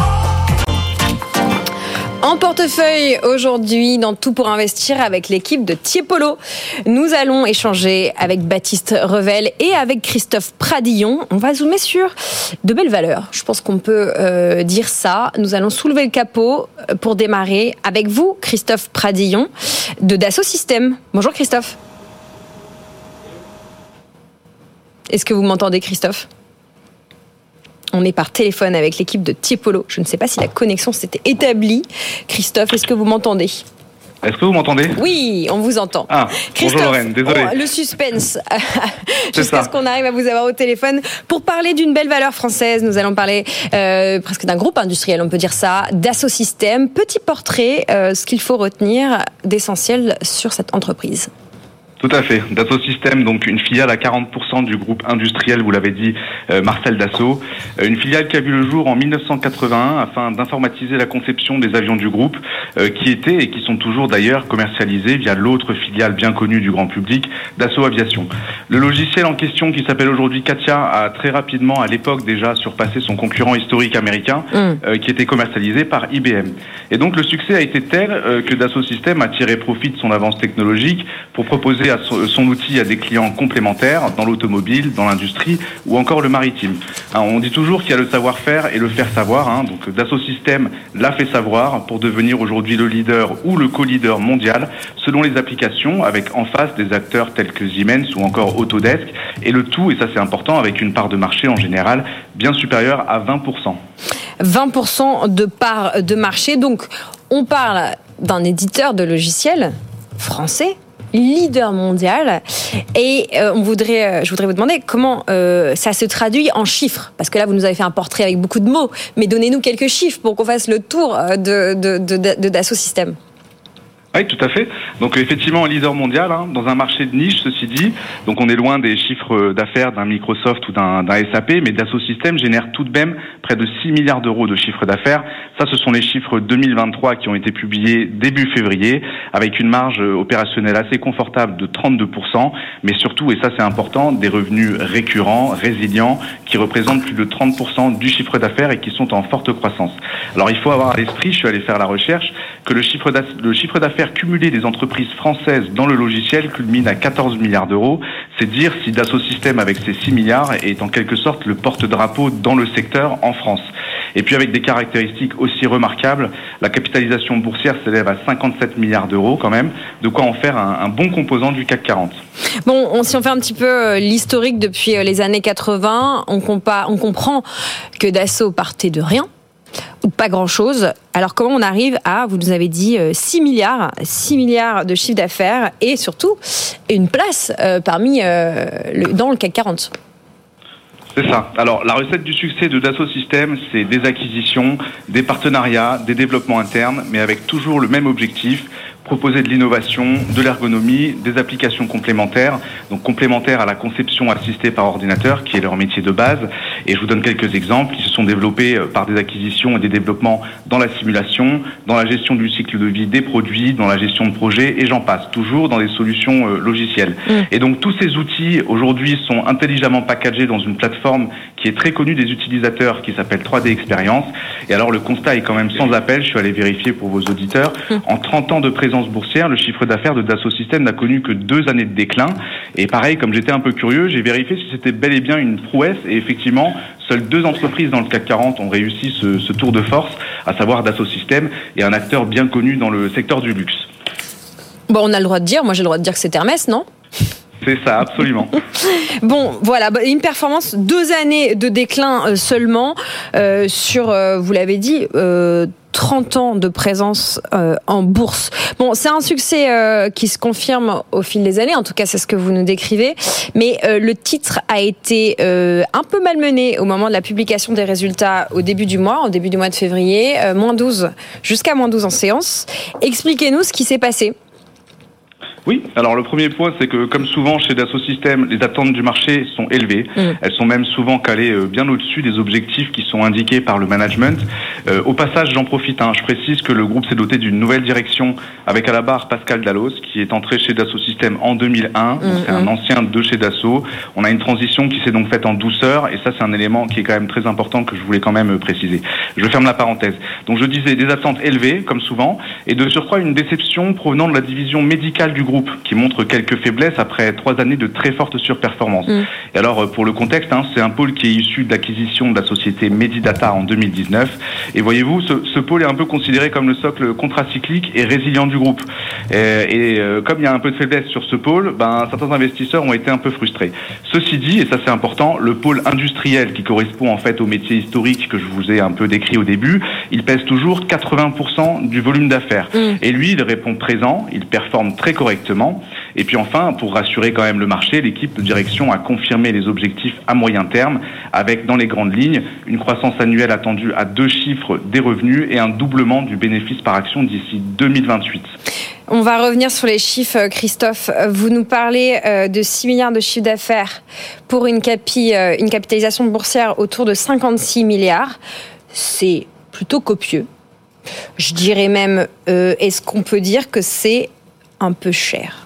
En portefeuille aujourd'hui dans Tout pour investir avec l'équipe de Tiepolo. Nous allons échanger avec Baptiste Revel et avec Christophe Pradillon. On va zoomer sur de belles valeurs. Je pense qu'on peut euh, dire ça. Nous allons soulever le capot euh, pour démarrer avec vous, Christophe Pradillon de Dassault Systèmes. Bonjour Christophe. Est-ce que vous m'entendez Christophe? On est par téléphone avec l'équipe de Tiepolo. Je ne sais pas si la connexion s'était établie. Christophe, est-ce que vous m'entendez? Est-ce que vous m'entendez? Oui, on vous entend. Ah, bonjour Lorraine, désolé. Le suspense, *laughs* jusqu'à ce qu'on arrive à vous avoir au téléphone. Pour parler d'une belle valeur française, nous allons parler euh, presque d'un groupe industriel, on peut dire ça, Dassault Systèmes. Petit portrait, euh, ce qu'il faut retenir d'essentiel sur cette entreprise. Tout à fait. Dassault Systèmes, donc une filiale à 40% du groupe industriel, vous l'avez dit, euh, Marcel Dassault. Euh, une filiale qui a vu le jour en 1981 afin d'informatiser la conception des avions du groupe, euh, qui étaient et qui sont toujours d'ailleurs commercialisés via l'autre filiale bien connue du grand public, Dassault Aviation. Le logiciel en question, qui s'appelle aujourd'hui Katia, a très rapidement, à l'époque déjà, surpassé son concurrent historique américain, mm. qui était commercialisé par IBM. Et donc le succès a été tel que Dassault Systèmes a tiré profit de son avance technologique pour proposer à son, outil à des clients complémentaires dans l'automobile, dans l'industrie ou encore le maritime. On dit toujours qu'il y a le savoir-faire et le faire savoir. Hein, donc Dassault Systèmes l'a fait savoir pour devenir aujourd'hui le leader ou le co-leader mondial selon les applications, avec en face des acteurs tels que Siemens ou encore Autodesk, et le tout, et ça c'est important, avec une part de marché en général bien supérieure à 20%. 20% de part de marché, donc on parle d'un éditeur de logiciels français leader mondial. Et euh, on voudrait, euh, je voudrais vous demander comment euh, ça se traduit en chiffres. Parce que là, vous nous avez fait un portrait avec beaucoup de mots. Mais donnez-nous quelques chiffres pour qu'on fasse le tour de, de, de. Oui, tout à fait. Donc effectivement, leader mondial hein, dans un marché de niche, ceci dit. Donc on est loin des chiffres d'affaires d'un Microsoft ou d'un SAP, mais Dassault Systèmes génère tout de même près de 6 milliards d'euros de chiffre d'affaires. Ça, ce sont les chiffres 2023 qui ont été publiés début février, avec une marge opérationnelle assez confortable de 32%, mais surtout, et ça c'est important, des revenus récurrents, résilients, qui représentent plus de 30% du chiffre d'affaires et qui sont en forte croissance. Alors il faut avoir à l'esprit, je suis allé faire la recherche, que le chiffre d'affaires cumuler des entreprises françaises dans le logiciel culmine à 14 milliards d'euros. C'est dire si Dassault Systèmes, avec ses 6 milliards, est en quelque sorte le porte-drapeau dans le secteur en France. Et puis avec des caractéristiques aussi remarquables, la capitalisation boursière s'élève à 57 milliards d'euros quand même, de quoi en faire un, bon composant du CAC 40. Bon, si on fait un petit peu euh, l'historique depuis euh, les années 80, on, on comprend que Dassault partait de rien pas grand-chose. Alors comment on arrive à, vous nous avez dit, 6 milliards, 6 milliards de chiffre d'affaires et surtout une place parmi dans le CAC 40 c'est ça. Alors, la recette du succès de Dassault Systèmes, c'est des acquisitions, des partenariats, des développements internes, mais avec toujours le même objectif, proposer de l'innovation, de l'ergonomie, des applications complémentaires, donc complémentaires à la conception assistée par ordinateur, qui est leur métier de base. Et je vous donne quelques exemples qui se sont développés euh, par des acquisitions et des développements dans la simulation, dans la gestion du cycle de vie des produits, dans la gestion de projets, et j'en passe, toujours dans des solutions euh, logicielles. Mm. Et donc tous ces outils aujourd'hui sont intelligemment packagés dans une plateforme qui est très connue des utilisateurs, qui s'appelle 3D Experience. Et alors le constat est quand même sans appel, je suis allé vérifier pour vos auditeurs. Mm. En 30 ans de présence boursière, le chiffre d'affaires de Dassault Systèmes n'a connu que deux années de déclin. Et pareil, comme j'étais un peu curieux, j'ai vérifié si c'était bel et bien une prouesse. Et effectivement, seules deux entreprises dans le CAC 40 ont réussi ce, tour de force, à savoir Dassault Systèmes et un acteur bien connu dans le secteur du luxe. Bon, on a le droit de dire, moi j'ai le droit de dire que c'est Hermès, non? C'est ça, absolument. *laughs* bon, voilà, bah, une performance, deux années de déclin euh, seulement euh, sur, euh, vous l'avez dit, 30 ans de présence en bourse. Bon, c'est un succès qui se confirme au fil des années, en tout cas c'est ce que vous nous décrivez, mais le titre a été un peu malmené au moment de la publication des résultats au début du mois, au début du mois de février, moins 12 jusqu'à moins 12 en séance. Expliquez-nous ce qui s'est passé. Oui, alors le premier point, c'est que comme souvent chez Dassault Systèmes, les attentes du marché sont élevées. Mm. Elles sont même souvent calées euh, bien au-dessus des objectifs qui sont indiqués par le management. Euh, au passage, j'en profite, hein, je précise que le groupe s'est doté d'une nouvelle direction avec à la barre Pascal Dallos, qui est entré chez Dassault Systèmes en 2001. Mm, c'est un mm. ancien de chez Dassault. On a une transition qui s'est donc faite en douceur, et ça, c'est un élément qui est quand même très important que je voulais quand même euh, préciser. Je ferme la parenthèse. Donc je disais des attentes élevées, comme souvent, et de surcroît une déception provenant de la division médicale du groupe qui montre quelques faiblesses après trois années de très forte surperformance. Mm. Et alors, euh, pour le contexte, hein, c'est un pôle qui est issu de l'acquisition de la société Medidata en 2019. Et voyez-vous, ce, pôle est un peu considéré comme le socle contracyclique et résilient du groupe. Et, et euh, comme il y a un peu de faiblesse sur ce pôle, ben, certains investisseurs ont été un peu frustrés. Ceci dit, et ça c'est important, le pôle industriel qui correspond en fait au métier historique que je vous ai un peu décrit au début, il pèse toujours 80% du volume d'affaires. Mm. Et lui, il répond présent, il performe très correctement et puis enfin, pour rassurer quand même le marché, l'équipe de direction a confirmé les objectifs à moyen terme, avec dans les grandes lignes une croissance annuelle attendue à deux chiffres des revenus et un doublement du bénéfice par action d'ici 2028. On va revenir sur les chiffres, Christophe. Vous nous parlez euh, de 6 milliards de chiffre d'affaires pour une, euh, capitalisation boursière autour de 56 milliards. C'est plutôt copieux. Je dirais même, euh, est-ce qu'on peut dire que c'est un peu cher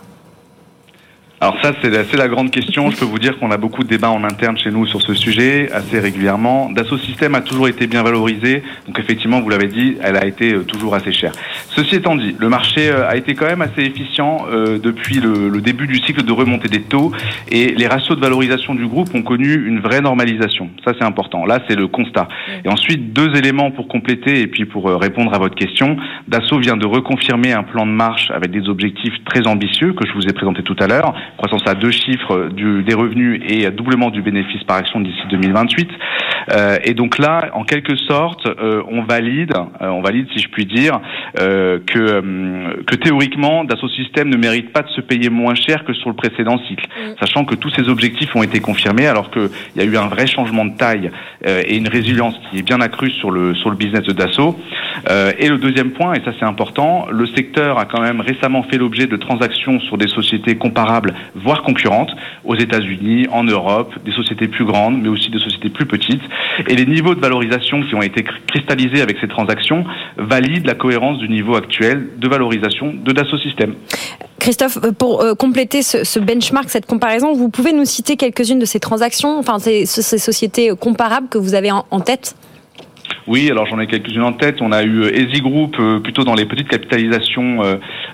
alors ça, c'est la, la, grande question. Je peux vous dire qu'on a beaucoup de débats en interne chez nous sur ce sujet, assez régulièrement. Dassault Systèmes a toujours été bien valorisé, donc effectivement, vous l'avez dit, elle a été euh, toujours assez chère. Ceci étant dit, le marché euh, a été quand même assez efficient euh, depuis le, le, début du cycle de remontée des taux, et les ratios de valorisation du groupe ont connu une vraie normalisation. Ça, c'est important. Là, c'est le constat. Et ensuite, deux éléments pour compléter et puis pour répondre à votre question. Dassault vient de reconfirmer un plan de marche avec des objectifs très ambitieux que je vous ai présenté tout à l'heure croissance à deux chiffres des revenus et doublement du bénéfice par action d'ici 2028. Euh, et donc là, en quelque sorte, euh, on valide, euh, on valide si je puis dire, euh, que, que théoriquement, Dassault Systèmes ne mérite pas de se payer moins cher que sur le précédent cycle, sachant que tous ces objectifs ont été confirmés, alors qu'il y a eu un vrai changement de taille et une résilience qui est bien accrue sur le sur le business de Dassault. et le deuxième point, et ça c'est important, le secteur a quand même récemment fait l'objet de transactions sur des sociétés comparables voire concurrentes, aux États-Unis, en Europe, des sociétés plus grandes, mais aussi des sociétés plus petites. Et les niveaux de valorisation qui ont été cristallisés avec ces transactions valident la cohérence du niveau actuel de valorisation de Dassault Systèmes. Christophe, euh, pour euh, compléter ce, benchmark, cette comparaison, vous pouvez nous citer quelques-unes de ces transactions, enfin ces, sociétés comparables que vous avez en tête? Oui, alors j'en ai quelques-unes en tête. On a eu euh, Easy Group euh, plutôt dans les petites capitalisations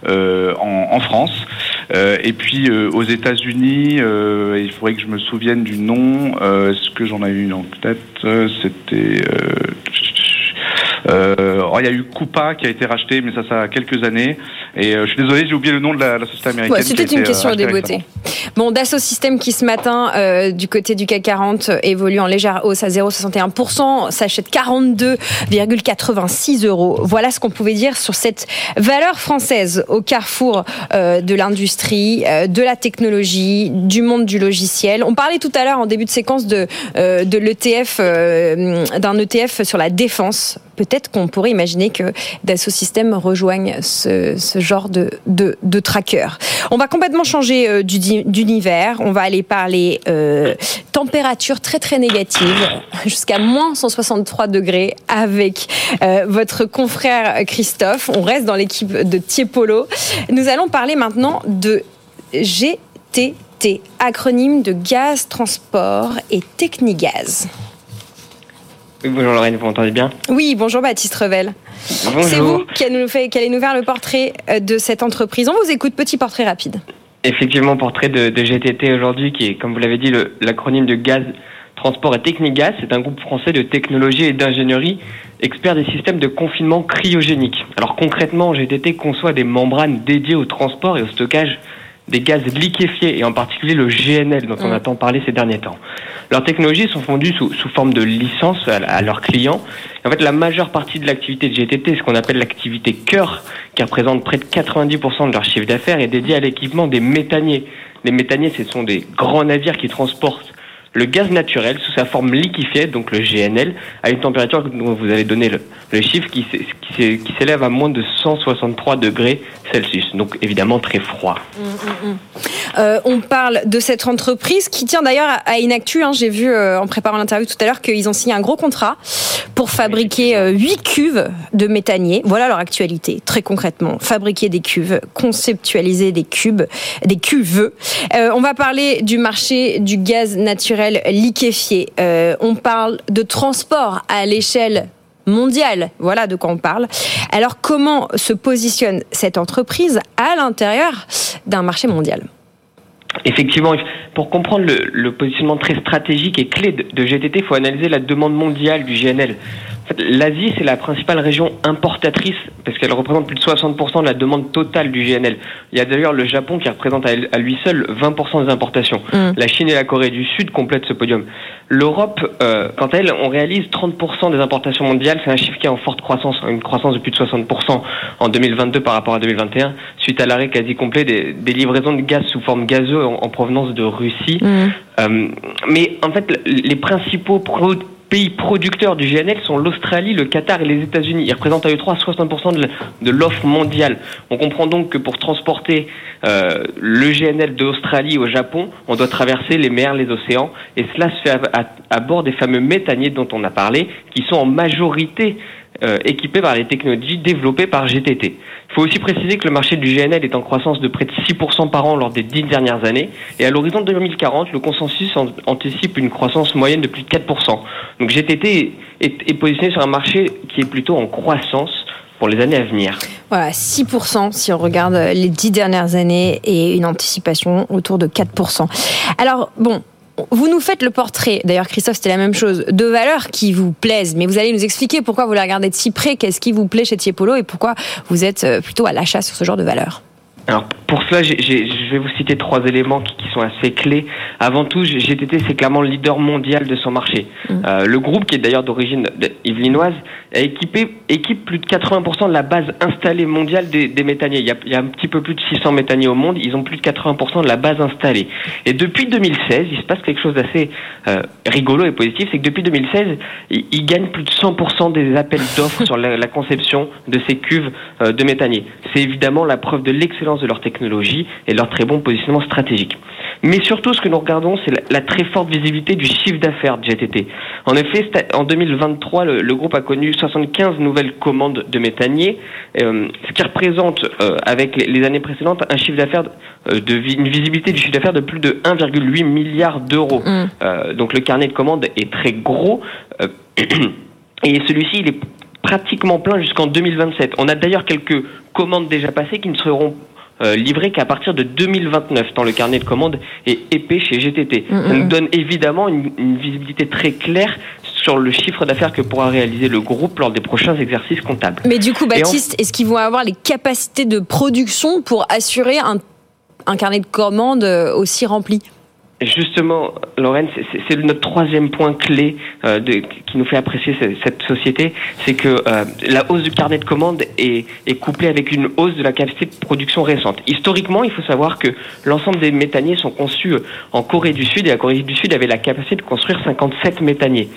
euh, en, France. et puis aux États-Unis, il faudrait que je me souvienne du nom. Est-ce que j'en ai une en tête? C'était euh, oh, il y a eu Coupa qui a été racheté, mais ça, ça a quelques années. Et je suis désolé, j'ai oublié le nom de la, société américaine. C'était une question de débeauté. Bon, Dassault Systèmes qui ce matin, du côté du CAC 40, évolue en légère hausse à 0,61%, s'achète 42,86 euros. Voilà ce qu'on pouvait dire sur cette valeur française au carrefour de l'industrie, de la technologie, du monde du logiciel. On parlait tout à l'heure en début de séquence de, de l'ETF, d'un ETF sur la défense peut-être qu'on pourrait imaginer que Dassault Systèmes rejoigne ce, genre de, tracker. On va complètement changer euh, d'univers. On va aller parler euh, température très très négative, jusqu'à moins 163 degrés avec euh, votre confrère Christophe. On reste dans l'équipe de Tiepolo. Nous allons parler maintenant de GTT, acronyme de Gaz Transport et Technigaz bonjour Lorraine, vous m'entendez bien? Oui, bonjour Baptiste Revel. C'est vous qui allez, nous fait, qui allez nous faire le portrait euh, de cette entreprise. On vous écoute, petit portrait rapide. Effectivement, portrait de, GTT aujourd'hui, qui est, comme vous l'avez dit, l'acronyme de Gaz, Transport et Technigas. C'est un groupe français de technologie et d'ingénierie, expert des systèmes de confinement cryogénique. Alors concrètement, GTT conçoit des membranes dédiées au transport et au stockage des gaz liquéfiés et en particulier le GNL dont on a tant parlé ces derniers temps. Leurs technologies sont fondues sous, sous forme de licence à, leurs clients. En fait, la majeure partie de l'activité de GTT, ce qu'on appelle l'activité cœur, qui représente près de 90% de leur chiffre d'affaires, est dédiée à l'équipement des méthaniers. Les méthaniers, ce sont des grands navires qui transportent le gaz naturel sous sa forme liquéfiée, donc le GNL, à une température dont vous avez donné le, chiffre qui, s'élève à moins de 163 degrés Celsius, donc évidemment très froid. Mmh, mmh, mmh. Euh, on parle de cette entreprise qui tient d'ailleurs à une. Hein, J'ai vu euh, en préparant l'interview tout à l'heure qu'ils ont signé un gros contrat pour fabriquer euh, 8 cuves de méthanier. Voilà leur actualité, très concrètement. Fabriquer des cuves, conceptualiser des cubes, des cuves. Euh, on va parler du marché du gaz naturel liquéfié. Euh, on parle de transport à l'échelle mondiale. Voilà de quoi on parle. Alors comment se positionne cette entreprise à l'intérieur d'un marché mondial? Effectivement, pour comprendre le, positionnement très stratégique et clé de GTT, il faut analyser la demande mondiale du GNL. L'Asie, c'est la principale région importatrice parce qu'elle représente plus de 60% de la demande totale du GNL. Il y a d'ailleurs le Japon qui représente à lui seul 20% des importations. Mm. La Chine et la Corée du Sud complètent ce podium. L'Europe, euh, quant à elle, on réalise 30% des importations mondiales. C'est un chiffre qui est en forte croissance, une croissance de plus de 60% en 2022 par rapport à 2021, suite à l'arrêt quasi complet des, livraisons de gaz sous forme gazeuse en, provenance de Russie. Mm. Euh, mais en fait, les principaux produits pays producteurs du GNL sont l'Australie, le Qatar et les États-Unis. Ils représentent à eux trois 60% de l'offre mondiale. On comprend donc que pour transporter euh, le GNL d'Australie au Japon, on doit traverser les mers, les océans, et cela se fait à bord des fameux méthaniers dont on a parlé, qui sont en majorité euh, par les technologies développées par GTT. Il faut aussi préciser que le marché du GNL est en croissance de près de 6% par an lors des dix dernières années, et à l'horizon 2040, le consensus anticipe une croissance moyenne de plus de 4%. Donc GTT est, est positionné sur un marché qui est plutôt en croissance pour les années à venir. Voilà, 6% si on regarde les dix dernières années et une anticipation autour de 4%. Alors, bon, vous nous faites le portrait, d'ailleurs Christophe c'était la même chose, de valeurs qui vous plaisent, mais vous allez nous expliquer pourquoi vous les regardez de si près, qu'est-ce qui vous plaît chez Tiepolo et pourquoi vous êtes euh, plutôt à l'achat sur ce genre de valeurs. Alors pour cela, je vais vous citer trois éléments qui, sont assez clés. Avant tout, GTT c'est clairement le leader mondial de son marché. Mm. Euh, le groupe, qui est d'ailleurs d'origine yvelinoise, équipe plus de 80% de la base installée mondiale des, des méthaniers. Il y, a, un petit peu plus de 600 méthaniers au monde. Ils ont plus de 80% de la base installée. Et depuis 2016, il se passe quelque chose d'assez euh, rigolo et positif, c'est que depuis 2016, ils, gagnent plus de 100% des appels d'offres sur la, conception de ces cuves euh, de méthaniers. C'est évidemment la preuve de l'excellence de leur technologie et leur très bon positionnement stratégique. Mais surtout, ce que nous regardons, c'est la, très forte visibilité du chiffre d'affaires de GTT. En effet, en 2023, le, groupe a connu 75 nouvelles commandes de méthaniers, euh, ce qui représente, euh, avec les, années précédentes, un chiffre d'affaires euh, de une visibilité du chiffre d'affaires de plus de 1,8 milliard d'euros. Mm. donc le carnet de commandes est très gros. *clears throat* et celui-ci, il est pratiquement plein jusqu'en 2027. On a d'ailleurs quelques commandes déjà passées qui ne seront euh, livré qu'à partir de 2029, tant le carnet de commandes est épais chez GTT. Ça nous donne évidemment une, visibilité très claire sur le chiffre d'affaires que pourra réaliser le groupe lors des prochains exercices comptables. Mais du coup, Baptiste, est-ce qu'ils vont avoir les capacités de production pour assurer un, un carnet de commandes aussi rempli? Justement, Lorraine, c'est notre troisième point clé euh, de, qui nous fait apprécier cette, société, c'est que euh, la hausse du carnet de commandes est, est, couplée avec une hausse de la capacité de production récente. Historiquement, il faut savoir que l'ensemble des méthaniers sont conçus euh, en Corée du Sud et la Corée du Sud avait la capacité de construire 57 méthaniers.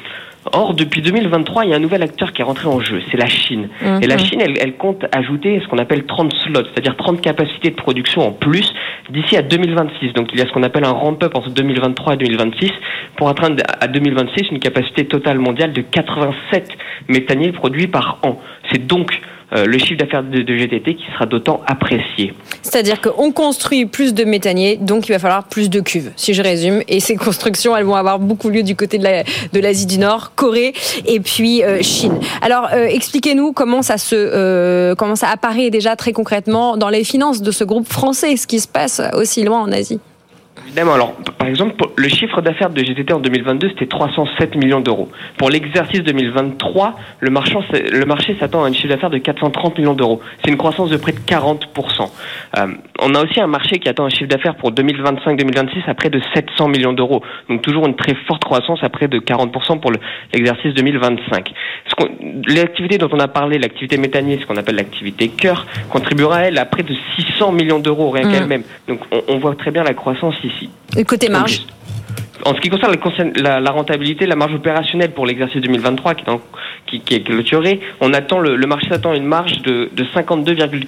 Or, depuis 2023, il y a un nouvel acteur qui est rentré en jeu, c'est la Chine. Et la mhm. Chine, elle, elle compte ajouter ce qu'on appelle 30 slots, c'est-à-dire 30 capacités de production en plus d'ici à 2026. Donc il y a ce qu'on appelle un ramp-up entre 2023 et 2026 pour atteindre à 2026 une capacité totale mondiale de 87 méthaniers produits par an. C'est donc le chiffre d'affaires de, GTT qui sera d'autant apprécié. C'est-à-dire qu'on construit plus de méthaniers, donc il va falloir plus de cuves, si je résume. Et ces *laughs* constructions, elles vont avoir beaucoup lieu du côté de l'Asie du Nord, Corée et puis euh, Chine. Alors, euh, expliquez-nous comment ça se, comment ça apparaît déjà très concrètement dans les finances de ce groupe français, ce qui se passe aussi loin en Asie. Évidemment. Alors, par exemple, le chiffre d'affaires de GTT en 2022, c'était 307 millions d'euros. Pour l'exercice 2023, le, le marché s'attend à un chiffre d'affaires de 430 millions d'euros. C'est une croissance de près de 40%. Euh, on a aussi un marché qui attend un chiffre d'affaires pour 2025-2026 à près de 700 millions d'euros. Donc toujours une très forte croissance à près de 40% pour l'exercice 2025. L'activité dont on a parlé, l'activité méthanier, ce qu'on appelle l'activité cœur, contribuera elle à près de 600 millions d'euros rien mmh. qu'elle-même. Donc on, on voit très bien la croissance ici. Et côté marge en ce qui concerne la, la, rentabilité, la marge opérationnelle pour l'exercice 2023 qui est, qui, qui est clôturé, on attend le, le marché attend une marge de, de 52,4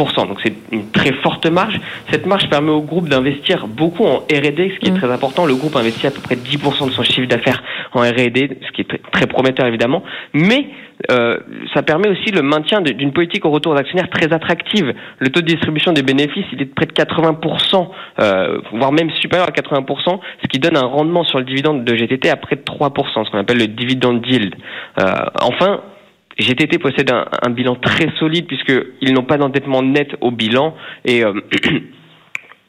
donc c'est une très forte marge. Cette marge permet au groupe d'investir beaucoup en R&D, ce qui est mm. très important. Le groupe investit à peu près 10% de son chiffre d'affaires en R&D, ce qui est très prometteur évidemment. Mais euh, ça permet aussi le maintien d'une politique au retour d'actionnaires très attractive. Le taux de distribution des bénéfices, il est de près de 80%, euh, voire même supérieur à 80%, ce qui donne un rendement sur le dividende de GTT à près de 3%, ce qu'on appelle le dividend yield. Euh, enfin, GTT possède un, bilan très solide puisqu'ils n'ont pas d'endettement net au bilan. Et euh, *clears throat*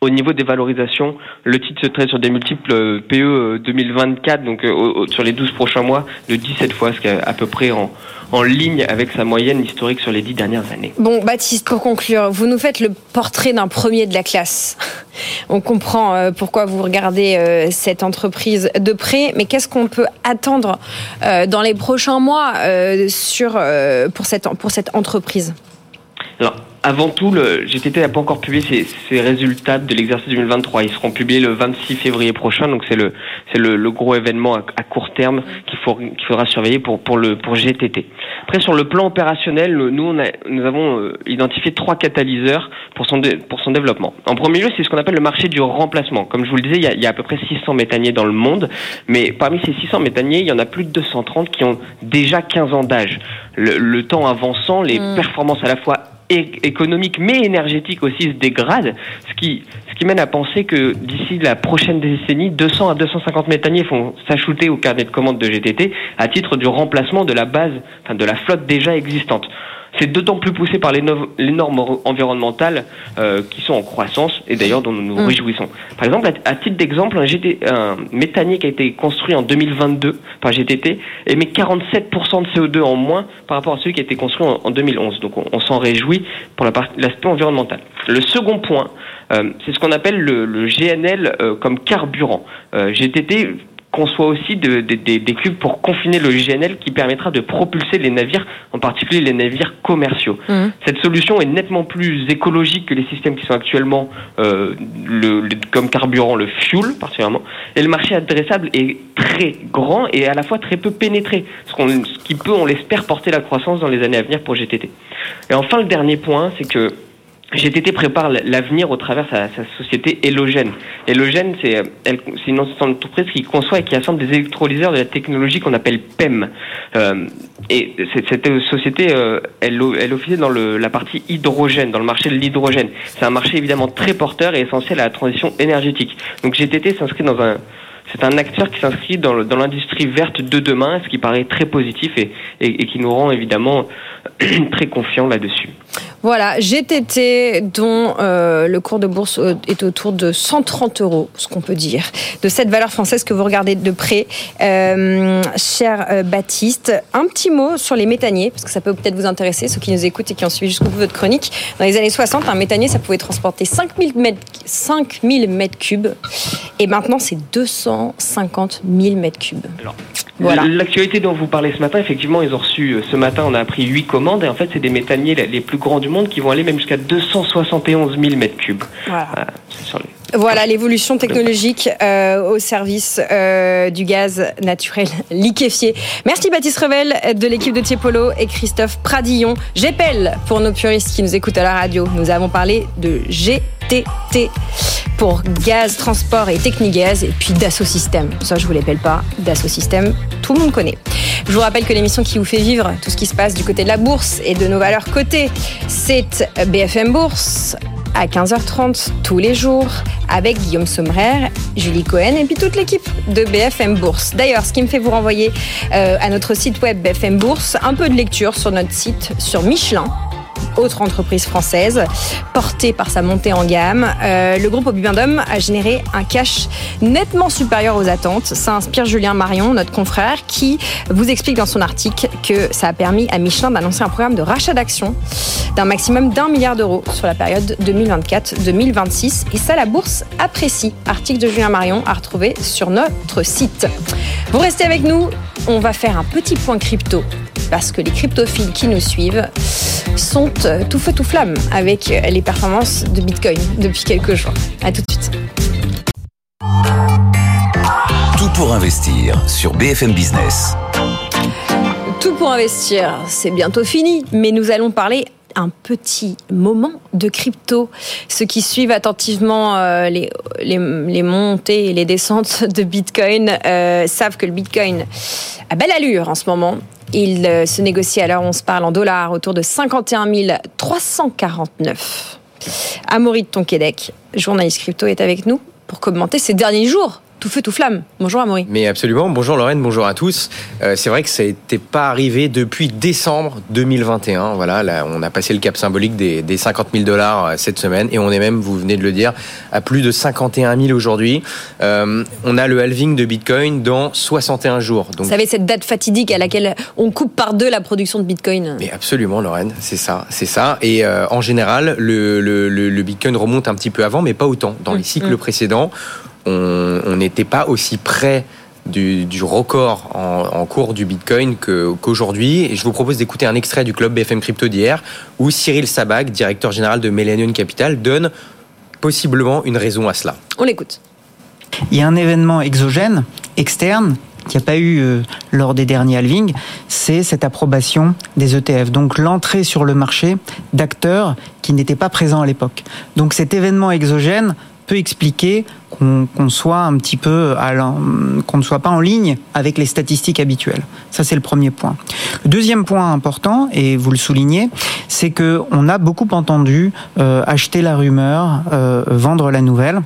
au niveau des valorisations, le titre se traite sur des multiples euh, PE 2024, euh, donc sur les 12 prochains mois, de 17 fois, ce qui est à peu près en, en ligne avec sa moyenne historique sur les 10 dernières années. Bon, Baptiste, pour conclure, vous nous faites le portrait d'un premier de la classe. *laughs* On comprend pourquoi vous regardez cette entreprise de près, mais qu'est-ce qu'on peut attendre dans les prochains mois sur, pour, cette, pour cette entreprise? Alors, avant tout, le GTT n'a pas encore publié ses, résultats de l'exercice 2023. Ils seront publiés le 26 février prochain, donc c'est le c'est le, gros événement à, court terme qu'il faut qu'il faudra surveiller pour pour le pour GTT. Après, sur le plan opérationnel, nous on a, nous avons euh, identifié trois catalyseurs pour son pour son développement. En premier lieu, c'est ce qu'on appelle le marché du remplacement. Comme je vous le disais, il y a, il y a à peu près 600 méthaniers dans le monde, mais parmi ces 600 méthaniers, il y en a plus de 230 qui ont déjà 15 ans d'âge. Le, le, temps avançant, les mmh. performances à la fois économique mais énergétique aussi se dégrade, ce qui, ce qui mène à penser que d'ici la prochaine décennie, 200 à 250 méthaniers vont s'ajouter au carnet de commandes de GTT à titre du remplacement de la base, enfin de la flotte déjà existante. C'est d'autant plus poussé par les, normes environnementales euh, qui sont en croissance et d'ailleurs dont nous nous mm. réjouissons. Par exemple, à, titre d'exemple, un, un méthanier qui a été construit en 2022 par GTT émet 47% de CO2 en moins par rapport à celui qui a été construit en, 2011. Donc on, s'en réjouit pour l'aspect environnemental. Le second point, euh, c'est ce qu'on appelle le, le GNL euh, comme carburant. GTT conçoit aussi des cubes pour confiner le GNL qui permettra de propulser les navires, en particulier les navires commerciaux. Mmh. Cette solution est nettement plus écologique que les systèmes qui sont actuellement euh, le, comme carburant, le fuel particulièrement. Et le marché adressable est très grand et à la fois très peu pénétré, ce, ce qui peut, on l'espère, porter la croissance dans les années à venir pour GTT. Et enfin, le dernier point, c'est que GTT prépare l'avenir au travers de sa, sa, société Helogène. Helogène, c'est une entreprise qui conçoit et qui assemble des électrolyseurs de la technologie qu'on appelle PEM. Euh, et cette société, euh, elle, elle officie dans le, la partie hydrogène, dans le marché de l'hydrogène. C'est un marché évidemment très porteur et essentiel à la transition énergétique. Donc GTT s'inscrit dans un c'est un acteur qui s'inscrit dans l'industrie verte de demain, ce qui paraît très positif et, et qui nous rend évidemment *clears throat* très confiants là-dessus. Voilà, GTT, dont euh, le cours de bourse euh, est autour de 130 euros, ce qu'on peut dire, de cette valeur française que vous regardez de près. Euh, cher euh, Baptiste, un petit mot sur les méthaniers, parce que ça peut peut-être vous intéresser, ceux qui nous écoutent et qui ont suivi jusqu'au bout votre chronique. Dans les années 60, un méthanier, ça pouvait transporter 5000 mètres, 5000 mètres cubes, et maintenant c'est 250 000 mètres cubes. Alors, Voilà. L'actualité dont vous parlez ce matin, effectivement, ils ont reçu ce matin, on a appris 8 commandes et en fait, c'est des méthaniers les- les plus grands du monde qui vont aller même jusqu'à 271 000 mètres cubes. Voilà. Voilà, c'est sur les- Voilà l'évolution technologique euh, au service euh, du gaz naturel *laughs* liquéfié. Merci Baptiste Revel de l'équipe de Tiepolo et Christophe Pradillon. J'épelle pour nos puristes qui nous écoutent à la radio. Nous avons parlé de GTT pour gaz, transport et technigaz et puis Dassault Systèmes. Ça, je vous l'appelle pas. Dassault Systèmes, tout le monde connaît. Je vous rappelle que l'émission qui vous fait vivre tout ce qui se passe du côté de la bourse et de nos valeurs cotées, c'est BFM Bourse à 15h30 tous les jours avec Guillaume Sommerer, Julie Cohen et puis toute l'équipe de BFM Bourse. D'ailleurs, ce qui me fait vous renvoyer euh, à notre site web BFM Bourse, un peu de lecture sur notre site sur Michelin autre entreprise française, portée par sa montée en gamme. Euh, le groupe Obibendum a généré un cash nettement supérieur aux attentes. Ça inspire Julien Marion, notre confrère, qui vous explique dans son article que ça a permis à Michelin d'annoncer un programme de rachat d'actions d'un maximum d'un milliard d'euros sur la période 2024-2026. Et ça, la bourse apprécie. Article de Julien Marion à retrouver sur notre site. Vous restez avec nous, on va faire un petit point crypto parce que les cryptophiles qui nous suivent sont euh, tout feu tout flamme avec euh, les performances de Bitcoin depuis quelques jours. À tout de suite. Tout pour investir sur BFM Business. Tout pour investir, c'est bientôt fini, mais nous allons parler un petit moment de crypto. Ceux qui suivent attentivement euh, les, les, montées et les descentes de Bitcoin euh, savent que le Bitcoin a belle allure en ce moment. Il euh, se négocie à l'heure où on se parle en dollars autour de 51 349. Amaury de Tonquédec, journaliste crypto, est avec nous pour commenter ces derniers jours. Tout feu, tout flamme. Bonjour Amaury. Mais absolument. Bonjour Lorraine, bonjour à tous. Euh, c'est vrai que ça n'était pas arrivé depuis décembre 2021. Voilà, là, on a passé le cap symbolique des, des 50 000 dollars euh, cette semaine et on est même, vous venez de le dire, à plus de 51 000 aujourd'hui. Euh, on a le halving de Bitcoin dans 61 jours. Donc, Vous savez, cette date fatidique à laquelle on coupe par deux la production de Bitcoin. Mais absolument, Lorraine, c'est ça, c'est ça. Et euh, en général, le, le, le, le Bitcoin remonte un petit peu avant, mais pas autant. Dans les cycles mm. précédents, on n'était pas aussi près du, du record en, en cours du Bitcoin qu'aujourd'hui. Et je vous propose d'écouter un extrait du club BFM Crypto d'hier, où Cyril Sabag, directeur général de Millennium Capital, donne possiblement une raison à cela. On l'écoute. Il y a un événement exogène, externe, qu'il n'y a pas eu euh, lors des derniers halvings, c'est cette approbation des ETF. Donc l'entrée sur le marché d'acteurs qui n'étaient pas présents à l'époque. Donc cet événement exogène expliquer qu'on soit un petit peu qu'on ne soit pas en ligne avec les statistiques habituelles. Ça c'est le premier point. Le deuxième point important et vous le soulignez, c'est que on a beaucoup entendu euh, acheter la rumeur, euh, vendre la nouvelle.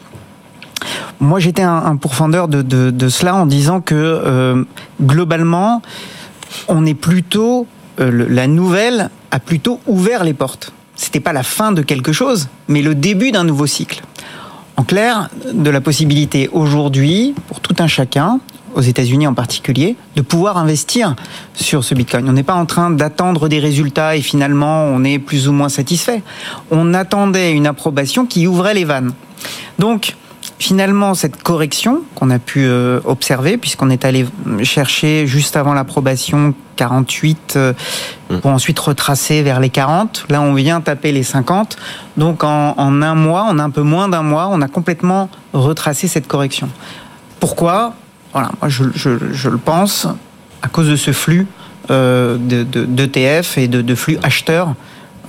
Moi, j'étais un, pourfendeur de, cela en disant que euh, globalement, on est plutôt la nouvelle a plutôt ouvert les portes. C'était pas la fin de quelque chose, mais le début d'un nouveau cycle. En clair, de la possibilité aujourd'hui, pour tout un chacun, aux États-Unis en particulier, de pouvoir investir sur ce Bitcoin. On n'est pas en train d'attendre des résultats et finalement on est plus ou moins satisfait. On attendait une approbation qui ouvrait les vannes. Donc, finalement, cette correction qu'on a pu euh, observer, puisqu'on est allé chercher juste avant l'approbation 48, euh, pour ensuite retracer vers les 40. Là, on vient taper les 50. Donc, en, en un mois, en un peu moins d'un mois, on a complètement retracé cette correction. Pourquoi? Voilà, moi, je, je- je le pense à cause de ce flux euh, de, de- d'ETF et de, de flux acheteurs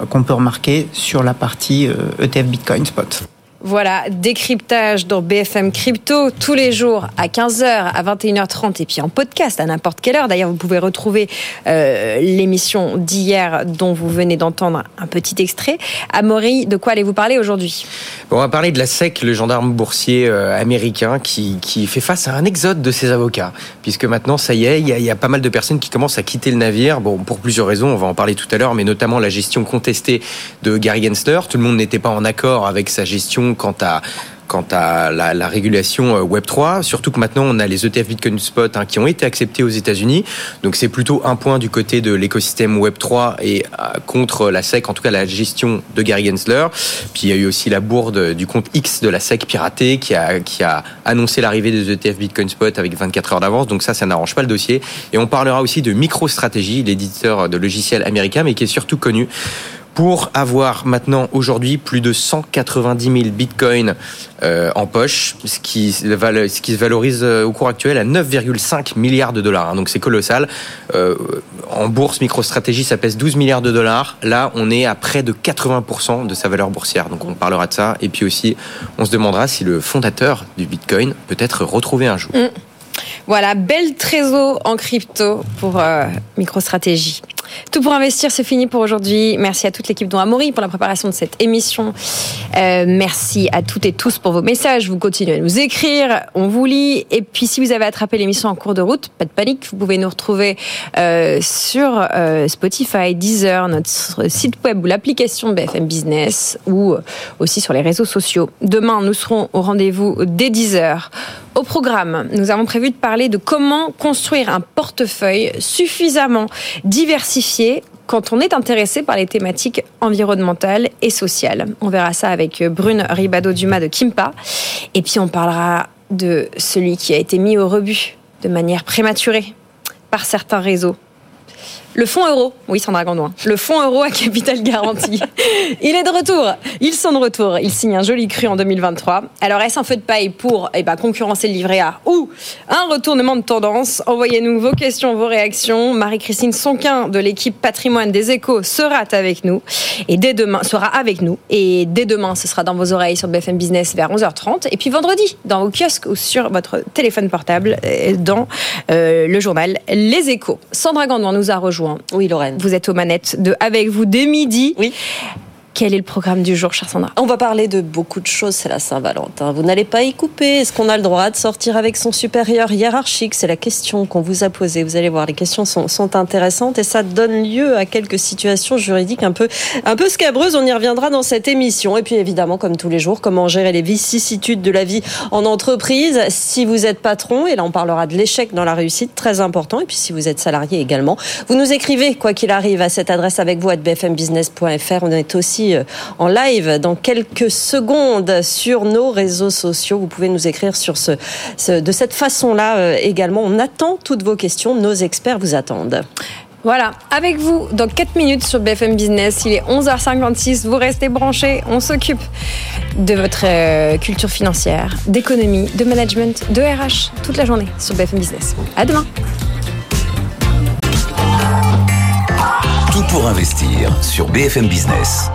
euh, qu'on peut remarquer sur la partie ETF Bitcoin Spot. Voilà, décryptage dans BFM Crypto tous les jours à 15h, à 21h30 et puis en podcast à n'importe quelle heure. D'ailleurs, vous pouvez retrouver euh, l'émission d'hier dont vous venez d'entendre un petit extrait. Amaury, de quoi allez-vous parler aujourd'hui? On va parler de la SEC, le gendarme boursier euh, américain qui, qui, fait face à un exode de ses avocats. Puisque maintenant, ça y est, il y, a, y, a, pas mal de personnes qui commencent à quitter le navire. Bon, pour plusieurs raisons, on va en parler tout à l'heure, mais notamment la gestion contestée de Gary Gensler. Tout le monde n'était pas en accord avec sa gestion quant à quant à la, la, régulation euh, Web 3, surtout que maintenant on a les ETF Bitcoin Spot hein, qui ont été acceptés aux États-Unis. Donc c'est plutôt un point du côté de l'écosystème Web 3 et euh, contre la SEC, en tout cas la gestion de Gary Gensler. Puis il y a eu aussi la bourde du compte X de la SEC piraté qui a qui a annoncé l'arrivée des ETF Bitcoin Spot avec 24 heures d'avance. Donc ça, ça n'arrange pas le dossier. Et on parlera aussi de MicroStrategy, l'éditeur de logiciels américain, mais qui est surtout connu pour avoir maintenant aujourd'hui plus de 190 000 bitcoins euh, en poche, ce qui, se valorise euh, au cours actuel à 9,5 milliards de dollars. Hein, donc c'est colossal. Euh, en bourse, MicroStrategy, ça pèse 12 milliards de dollars. Là, on est à près de 80% de sa valeur boursière. Donc on parlera de ça. Et puis aussi, on se demandera si le fondateur du bitcoin peut être retrouvé un jour. Mmh. Voilà, belle trésor en crypto pour euh, MicroStratégie. Tout pour investir, c'est fini pour aujourd'hui. Merci à toute l'équipe dont Amaury pour la préparation de cette émission. Euh, merci à toutes et tous pour vos messages. Vous continuez à nous écrire, on vous lit. Et puis si vous avez attrapé l'émission en cours de route, pas de panique, vous pouvez nous retrouver euh, sur euh, Spotify, Deezer, notre site web ou l'application BFM Business ou aussi sur les réseaux sociaux. Demain, nous serons au rendez-vous dès 10h. Au programme, nous avons prévu de parler de comment construire un portefeuille suffisamment diversifié quand on est intéressé par les thématiques environnementales et sociales. On verra ça avec Brune Ribado-Dumas de Kimpa. Et puis on parlera de celui qui a été mis au rebut de manière prématurée par certains réseaux le fonds euro, oui Sandra Gandoin, le fonds euro à capital garanti. il est de retour, ils sont de retour. Il signe un joli cru en 2023. Alors est-ce un feu de paille pour eh ben, concurrencer le livret A ou un retournement de tendance? Envoyez-nous vos questions, vos réactions. Marie-Christine Sonquin de l'équipe patrimoine des échos sera avec nous et dès demain sera avec nous et dès demain ce sera dans vos oreilles sur BFM Business vers 11h30 et puis vendredi dans vos kiosques ou sur votre téléphone portable euh, dans euh, le journal Les Échos. Sandra Gandoin nous a rejoint oui, Lorraine. Vous êtes aux manettes de Avec vous dès midi. Oui. Quel est le programme du jour, chère Sandra On va parler de beaucoup de choses, c'est la Saint-Valentin. Vous n'allez pas y couper. Est-ce qu'on a le droit de sortir avec son supérieur hiérarchique? C'est la question qu'on vous a posée. Vous allez voir, les questions sont, sont, intéressantes et ça donne lieu à quelques situations juridiques un peu, un peu scabreuses. On y reviendra dans cette émission. Et puis évidemment, comme tous les jours, comment gérer les vicissitudes de la vie en entreprise? Si vous êtes patron, et là on parlera de l'échec dans la réussite, très important. Et puis si vous êtes salarié également, vous nous écrivez, quoi qu'il arrive, à cette adresse avec vous, à bfmbusiness.fr. On est aussi euh, en live dans quelques secondes sur nos réseaux sociaux. Vous pouvez nous écrire sur ce, ce de cette façon-là euh, également. On attend toutes vos questions. Nos experts vous attendent. Voilà, avec vous dans 4 minutes sur BFM Business. Il est 11h56, vous restez branchés. On s'occupe de votre euh, culture financière, d'économie, de management, de RH toute la journée sur BFM Business. À demain. Tout pour investir sur BFM Business.